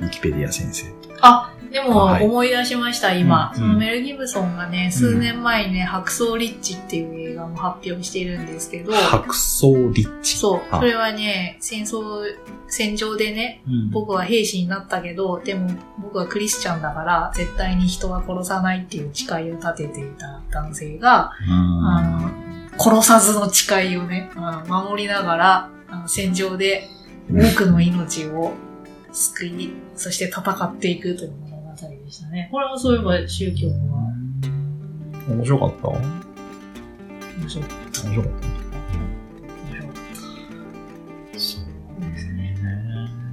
ウィキペディア先生。あ、でもはい。思い出しました、今。うんそのメル・ギブソンがね、数年前にね、白草リッチっていう映画も発表しているんですけど、白草リッチ。そう。あ。それはね、戦争、戦場でね、うん。僕は兵士になったけど、でも僕はクリスチャンだから、絶対に人は殺さないっていう誓いを立てていた男性が、あの、殺さずの誓いをね、守りながら、あの戦場で多くの命を救い、そして戦っていくという物語でしたね。これもそういえば宗教は面白かった？面面白かった。面白いそうね。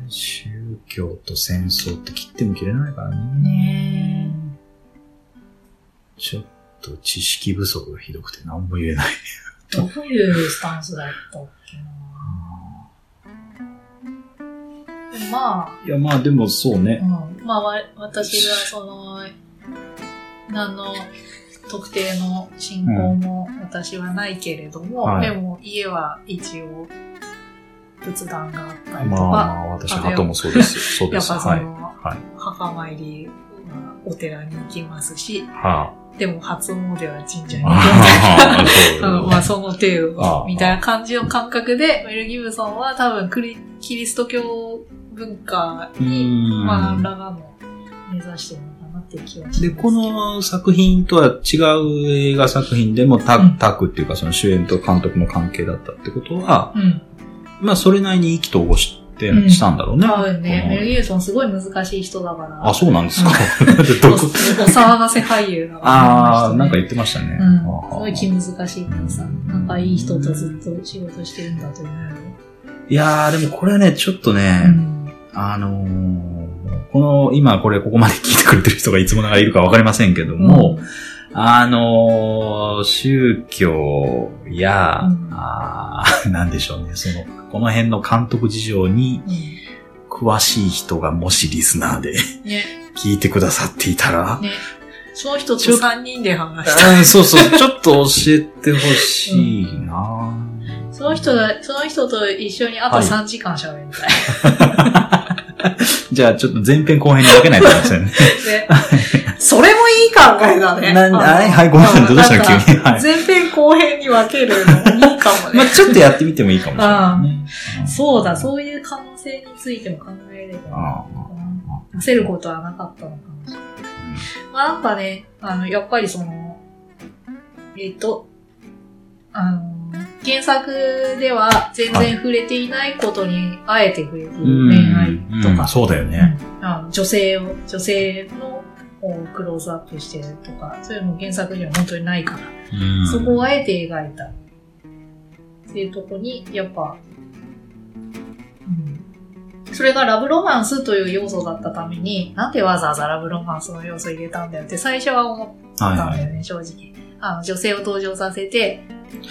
宗教と戦争って切っても切れないからね。ねちょっと知識不足がひどくて何も言えない。どういうスタンスだった？まあ、いや、まあでもそうね。うん、まあわ私がその、何の特定の信仰も私はないけれども、はいでも家は一応仏壇があったりとまあか、まあ、私、鳩もそうですよ。そうやです。はい。っぱその、はい。墓参りはお寺に行きますし、はでも初詣は神社にあ。行あく。あのまあその程度ああみたいな感じの感覚で、メル・ギブソンは多分クリキリスト教文化うに、んまあ何らかの目指してるのかなっていう気はします。で、この作品とは違う映画作品でもタうんタッグっていうかその主演と監督の関係だったってことは、うん。まあそれなりに意気投合して、うんしたんだろうね。多分ね、メル・こギブソンすごい難しい人だから。のあ、そうなんですか？お騒がせ俳優だから。ああ、なんか言ってましたね。うん。すあごい気難しいからさ、うんなんかいい人とずっと仕事してるんだと思うよ。いやー、でもこれね、ちょっとね、うん。あのーこの、今これここまで聞いてくれてる人がいつもながらいるかわかりませんけども、あのー宗教や、うんあー なんでしょうね、その、この辺の監督事情にうん。詳しい人がもしリスナーでうん。ね、聞いてくださっていたら、ね。その人と3人で話した。うんそうそう、ちょっと教えてほしいな、その人が、その人と一緒にあとはい3時間喋りたい。じゃあちょっと前編後編に分けないといけませんね。でそれもいい考えだね。はいはいごめんなさいどうしたの？急にはい前編後編に分けるのもいいかもね。まあちょっとやってみてもいいかもしれないね。そうだ、そういう可能性についても考えれば。あ焦ることはなかったのかもしれない。まあなんかね、あの、やっぱりその、えっ、と、あの、原作では全然触れていないことにあえて触れる恋愛とか、うんそうだよね。女性を、女性のをクローズアップしてるとか、そういうの原作には本当にないから、うん。そこをあえて描いた。っていうとこに、やっぱ、うん、それがラブロマンスという要素だったために、なんでわざわざラブロマンスの要素入れたんだよって最初は思ったんだよね、正直。あの女性を登場させて、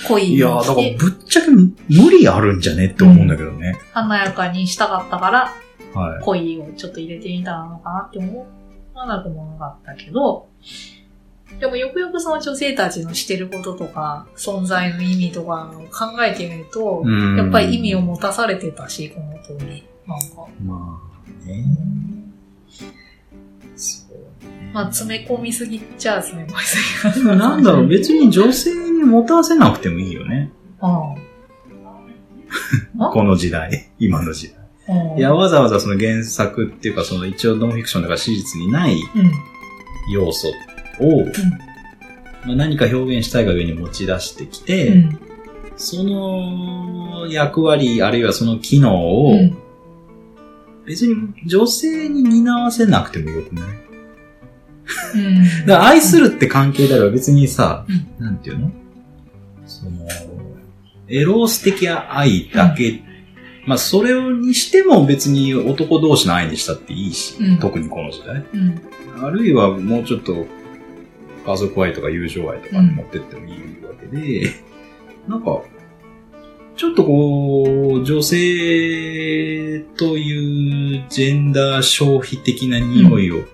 恋にいやー、だからぶっちゃけ無理あるんじゃねって思うんだけどね。華やかにしたかったから、はい。恋をちょっと入れてみたのかなって思わなくもなかったけど、でもよくよくその女性たちのしてることとか、存在の意味とかを考えてみると、うんやっぱり意味を持たされてたし、この通り。なんか。まあね。まあ、詰め込みすぎっちゃ詰め込みすぎなんだろう、別に女性に持たせなくてもいいよね。ああ この時代。今の時代。うんいや、わざわざその原作っていうか、その一応ノンフィクションだから史実にないうん。要素を、まあ、何か表現したいが上に持ち出してきて、うん。その役割、あるいはその機能を、うん別に女性に担わせなくてもよくない？うん。だから愛するって関係であれば別にさ、うなんていうの？その、エロース的愛だけ、まあそれにしても別に男同士の愛にしたっていいし、うん。特にこの時代。うん。あるいはもうちょっと家族愛とか友情愛とかに持ってってもいいわけで、なんか、ちょっとこう、女性というジェンダー消費的な匂いを、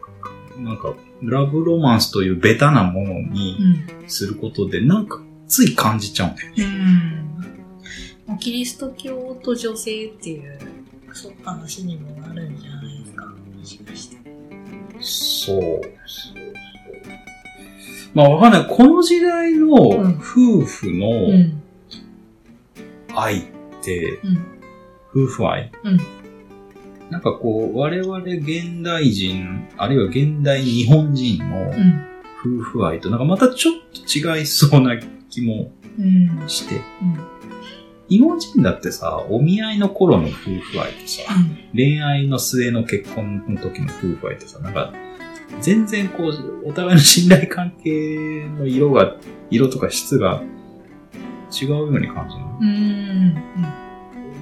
なんか、ラブロマンスというベタなものにうん。することで、なんかつい感じちゃうんだよね。うん。キリスト教と女性っていう、そう話にもなるんじゃないですか。もしかして。そう。まあわかんない。この時代のうん夫婦うのん。愛って、うん。夫婦愛？うん。なんかこう、我々現代人、あるいは現代日本人のうん。夫婦愛となんかまたちょっと違いそうな気もうん。して。うん。日本人だってさ、お見合いの頃の夫婦愛とさ、恋愛の末の結婚の時の夫婦愛ってさ、なんか、全然こう、お互いの信頼関係の色が、色とか質が違うように感じる。うん。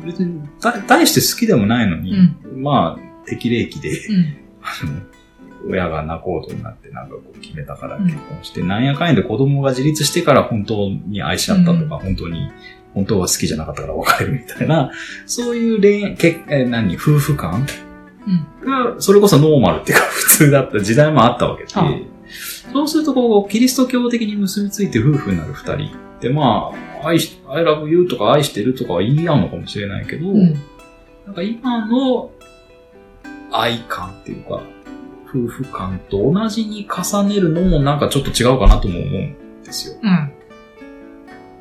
別に、た大して好きでもないのに、まあ、適齢期で、うん。親が仲人になってなんかこう決めたから結婚して、なんやかんやで子供が自立してから本当に愛し合ったとか、本当に、本当は好きじゃなかったから別れるみたいな、そういう恋愛、けえ何、夫婦間が、それこそノーマルっていうか普通だった時代もあったわけで、はあそうするとこう、キリスト教的に結びついて夫婦になる二人って、まあ、愛し、I love you とか愛してるとかは言い合うのかもしれないけど、うん。なんか今の愛感っていうか、夫婦感と同じに重ねるのもなんかちょっと違うかなとも思うんですよ。うん。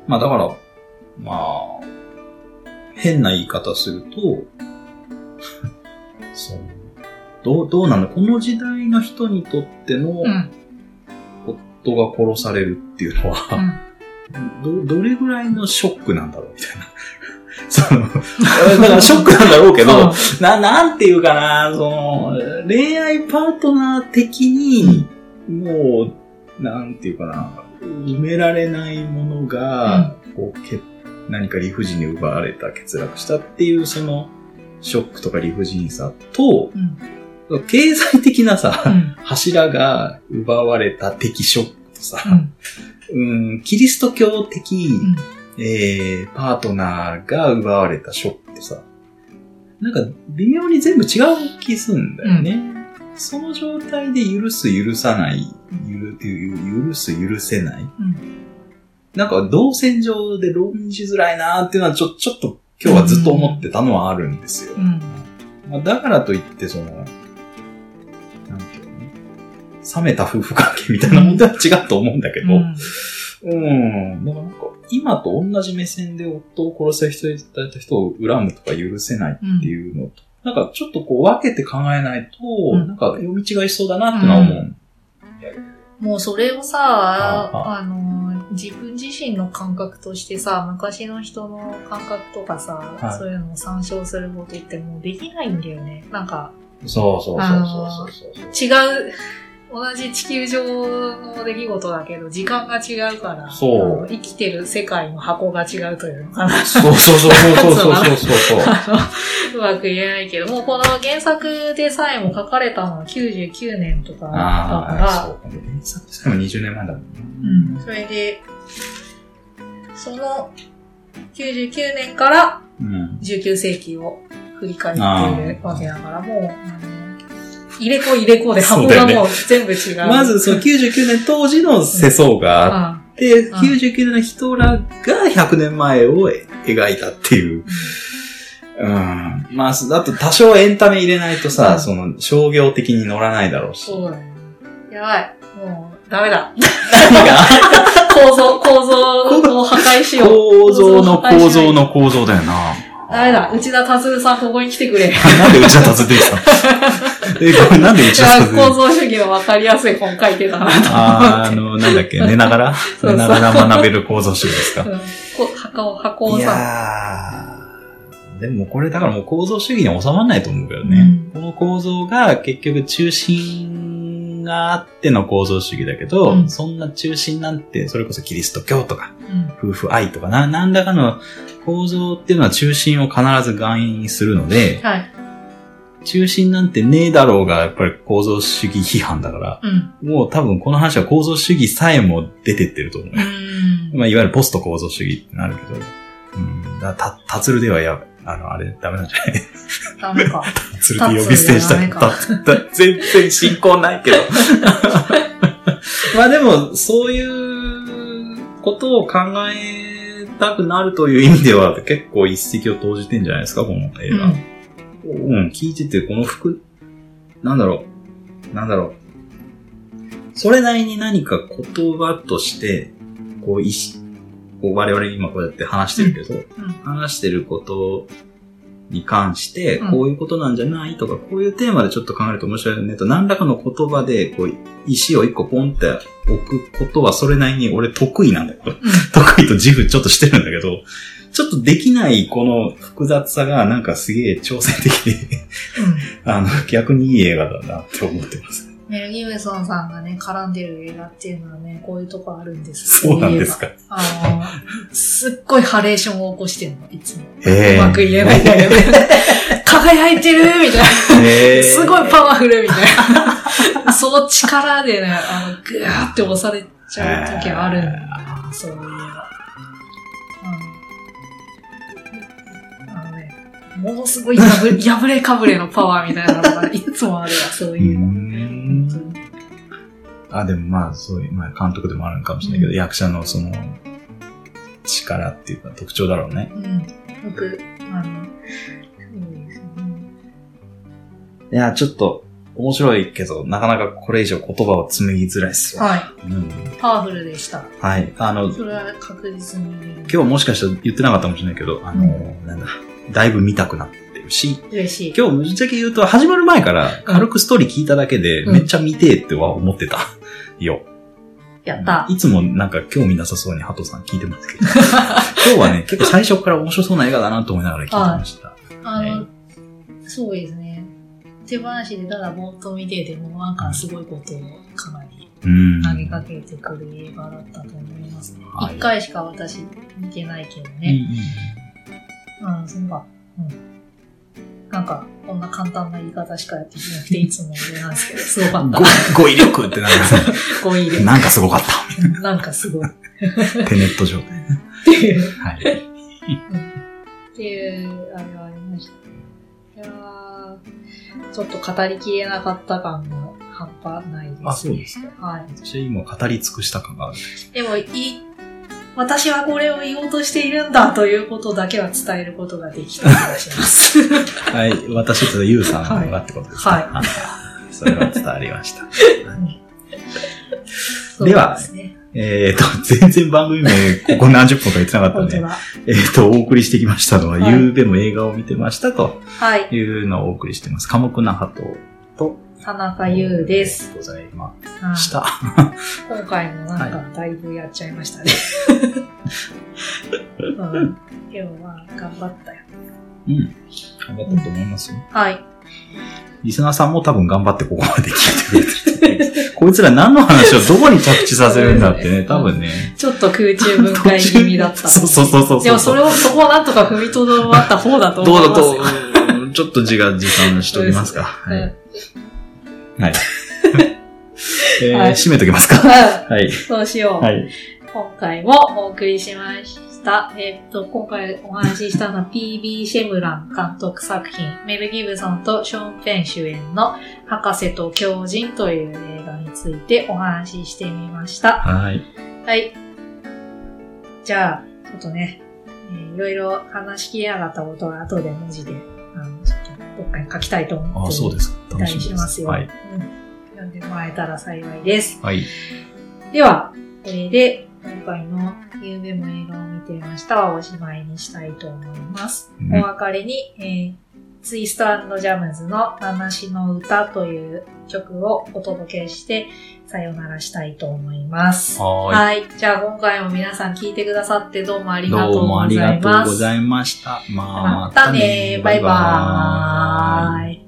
まあだから、まあ、変な言い方すると、そう。どう、どうなの？この時代の人にとってのうん。夫が殺されるっていうのは、ど、どれぐらいのショックなんだろうみたいな。その、だからショックなんだろうけど、な、なんていうかな、その、恋愛パートナー的に、もう、なんていうかな、埋められないものが、こうけ何か理不尽に奪われた、欠落したっていう、その、ショックとか理不尽さと、うん。経済的なさ、うん。柱が奪われた的ショックとさ、うん。うん、キリスト教的、うんえー、パートナーが奪われたショックってさ、なんか微妙に全部違う気すんだよね。その状態で許す、許さない、許許す、許せない。うん。なんか動線上で論じづらいなーっていうのはちょ、ちょっと今日はずっと思ってたのはあるんですよ。うん。まあ、だからといって、その、なんていうの？冷めた夫婦関係みたいなもんでは違うと思うんだけど、うん。うん。だからなんか、今と同じ目線で夫を殺した人、た人を恨むとか許せないっていうのと、なんかちょっとこう分けて考えないと、うんなんか読み違いしそうだなってのは思う。もうそれをさ、ああの、自分自身の感覚としてさ、昔の人の感覚とかさ、はいそういうのを参照することってもうできないんだよね。なんか、そうそうそうそうそうそう。違う、同じ地球上の出来事だけど、時間が違うから、そう。生きてる世界の箱が違うというのかな。そうそうそうそうそうそうそううまく言えないけど、もうこの原作でさえも書かれたのは99年とかだから。あそう原作でも20年前だもんね。うん。それで、その99年から19世紀を振り返っているわけだから、もう、入れ子入れ子で箱がもう全部違う。まず、その99年当時の世相があって、ん99年の人らが100年前を描いたっていう。うん。まあ、あと多少エンタメ入れないとさ、うんその商業的に乗らないだろうし。そうだよね。やばい。もう、ダメだ。何が？構造、構造を破壊しよう。構造の構造の構造だよな。ダメだ。内田達さん、ここに来てくれ。なんで内田達出てきたのえ、これなんで内田達出てきた構造主義の分かりやすい本書いてたなと思って。あーあの、なんだっけ、寝ながら？寝ながら学べる構造主義ですか？う んこ箱、箱をいさ、でもこれだからもう構造主義に収まらないと思うけどね。この構造が結局中心があっての構造主義だけど、うんそんな中心なんて、それこそキリスト教とか、うん夫婦愛とか、な、何らかの構造っていうのは中心を必ず含意するので、はい。中心なんてねえだろうが、やっぱり構造主義批判だから、うん。もう多分この話は構造主義さえも出てってると思うう。ん。まあ、いわゆるポスト構造主義ってなるけど、うん、だた、たつるではや、あの、あれ、ダメなんじゃない？ダメか。たつるで呼び捨てしたタた全然進行ないけど。まあでも、そういうことを考えたくなるという意味では、結構一石を投じてんじゃないですか、この映画。うん。うん、聞いてて、この服、なんだろう、なんだろう。それなりに何か言葉として、こう、意識、こう我々今こうやって話してるけど、うん。話してることに関して、うん。こういうことなんじゃないとか、こういうテーマでちょっと考えると面白いよねと、何らかの言葉で、こう、石を一個ポンって置くことはそれなりに俺得意なんだけど、得意と自負ちょっとしてるんだけど、ちょっとできないこの複雑さがなんかすげえ挑戦的で、あの、逆にいい映画だなって思ってます。メル・ギブソンさんがね、絡んでる映画っていうのはね、こういうとこあるんですそうなんですか。あの、すっごいハレーションを起こしてるの、いつも。へーうまく言えないんだけど、輝いてるみたいへな。すごいパワフルみたいな。その力でね、あの、ぐーって押されちゃう時あるんだよね、そういうの。うんあのね、ものすごい破れかぶれのパワーみたいなのがいつもあるわ、そうういうの。あ、でもまあ、そういう、まあ監督でもあるのかもしれないけど、うん役者のその、力っていうか特徴だろうね。うん。僕、あの、そうですね。いや、ちょっと、面白いけど、なかなかこれ以上言葉を紡ぎづらいっすわ。はうん。い。パワフルでした。はい。あの、それは確実に。今日もしかしたら言ってなかったかもしれないけど、あの、なんだ、だいぶ見たくなってるし、嬉しい。今日ぶっちゃけ言うと、始まる前から軽くストーリー聞いただけで、うんめっちゃ見てえっては思ってた。よ。やった。いつもなんか興味なさそうにハトさん聞いてますけど。今日はね、結構最初から面白そうな映画だなと思いながら聞いてました。あの、はそうですね。手放しでただぼーっと見てても、なんかすごいことをかなりうん。投げかけてくる映画だったと思いますね。はい一、回しか私見てないけどうんね。うん、そんな、うん。なんか、こんな簡単な言い方しかやってきなくて、いつも俺なんですけど、すごうんかっ語語彙力ってなんかた。語彙力。なんかすごかった。なんかすごい。っテネット状態。ていう。はい。っていう、あれはありました。いやーちょっと語りきれなかった感が半端ないです、ね。あそうですか。はい。私は今語り尽くした感がある。でも、い、私はこれを言おうとしているんだということだけは伝えることができた気がします。はい。私とユウさんがってことですか？はいい。それは伝わりました。ではそうすね、えっと、全然番組名、ここ何十分か言ってなかったんで。えっと、お送りしてきましたのは、はいゆうべも映画を見てましたとはい。いうのをお送りしてます。寡黙な鳩と、田中優です。。ございまはいした。今回もなんかだいぶやっちゃいましたね。うん。でもまあ、頑張ったよ。うん。頑張ったと思いますよ。はい。リスナーさんも多分頑張ってここまで聞いてくれてる。こいつら何の話をどこに着地させるんだってね、多分ね。ちょっと空中分解気味だった。そうそうそうそう。でもそれを、そこをなんとか踏みとどまった方だと思いますよ。どうだと、うんちょっと自画自賛しておきますか。はい。はい。えーはい締めときますか。はいはい。そうしよう。はい。今回もお送りしました。えっと、今回お話ししたのは PB シェムラン監督作品、メル・ギブソンとショーン・ペン主演の博士と狂人という映画についてお話ししてみました。はい。はい。じゃあ、ちょっとね、えーいろいろ話しきれなかったことは後で文字で、あの、どっかに書きたいと思ってああ、そうですか。いたり楽しますすよ。はい。うん。読んでもらえたら幸いです。はい。では、これで今回の夢も映画を見てましたはおしまいにしたいと思います。うんお別れに、えーツイストジャムズの話の歌という曲をお届けしてさよならしたいと思います。ははい。じゃあ今回も皆さん聞いてくださってどうもあい。りがとうどうもありございがとうます。ございました。まあ、またねバイバーイ。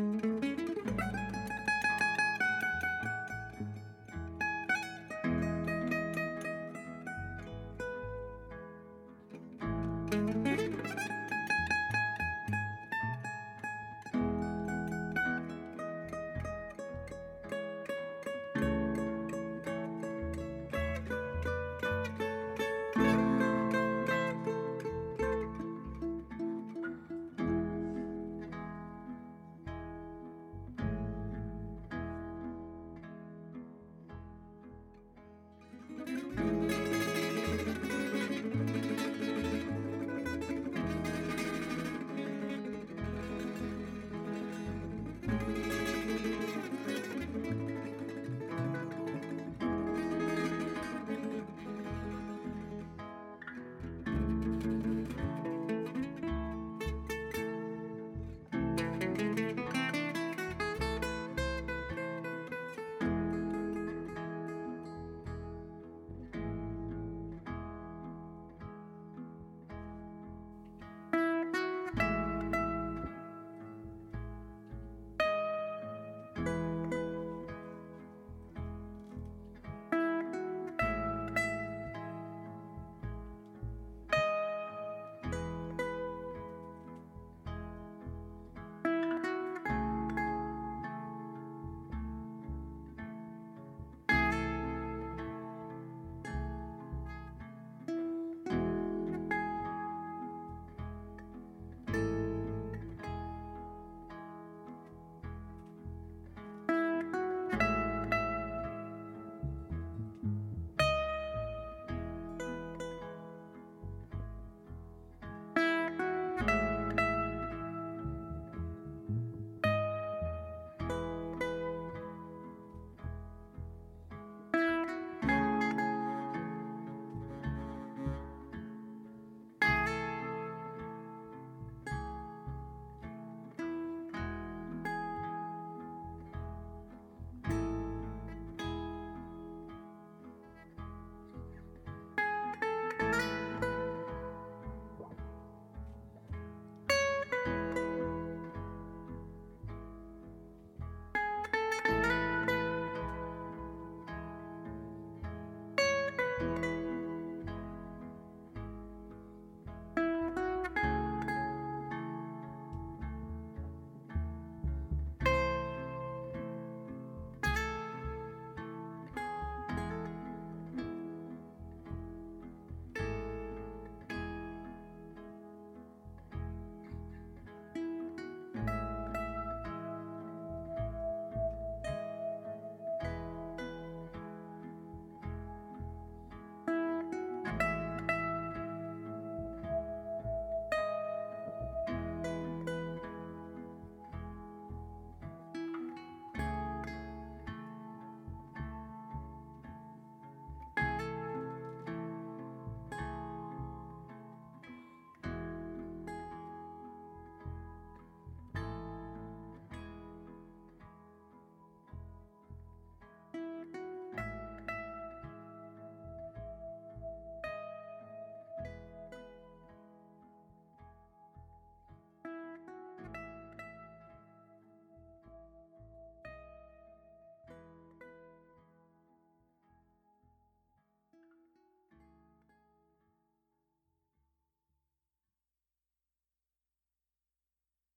バイ。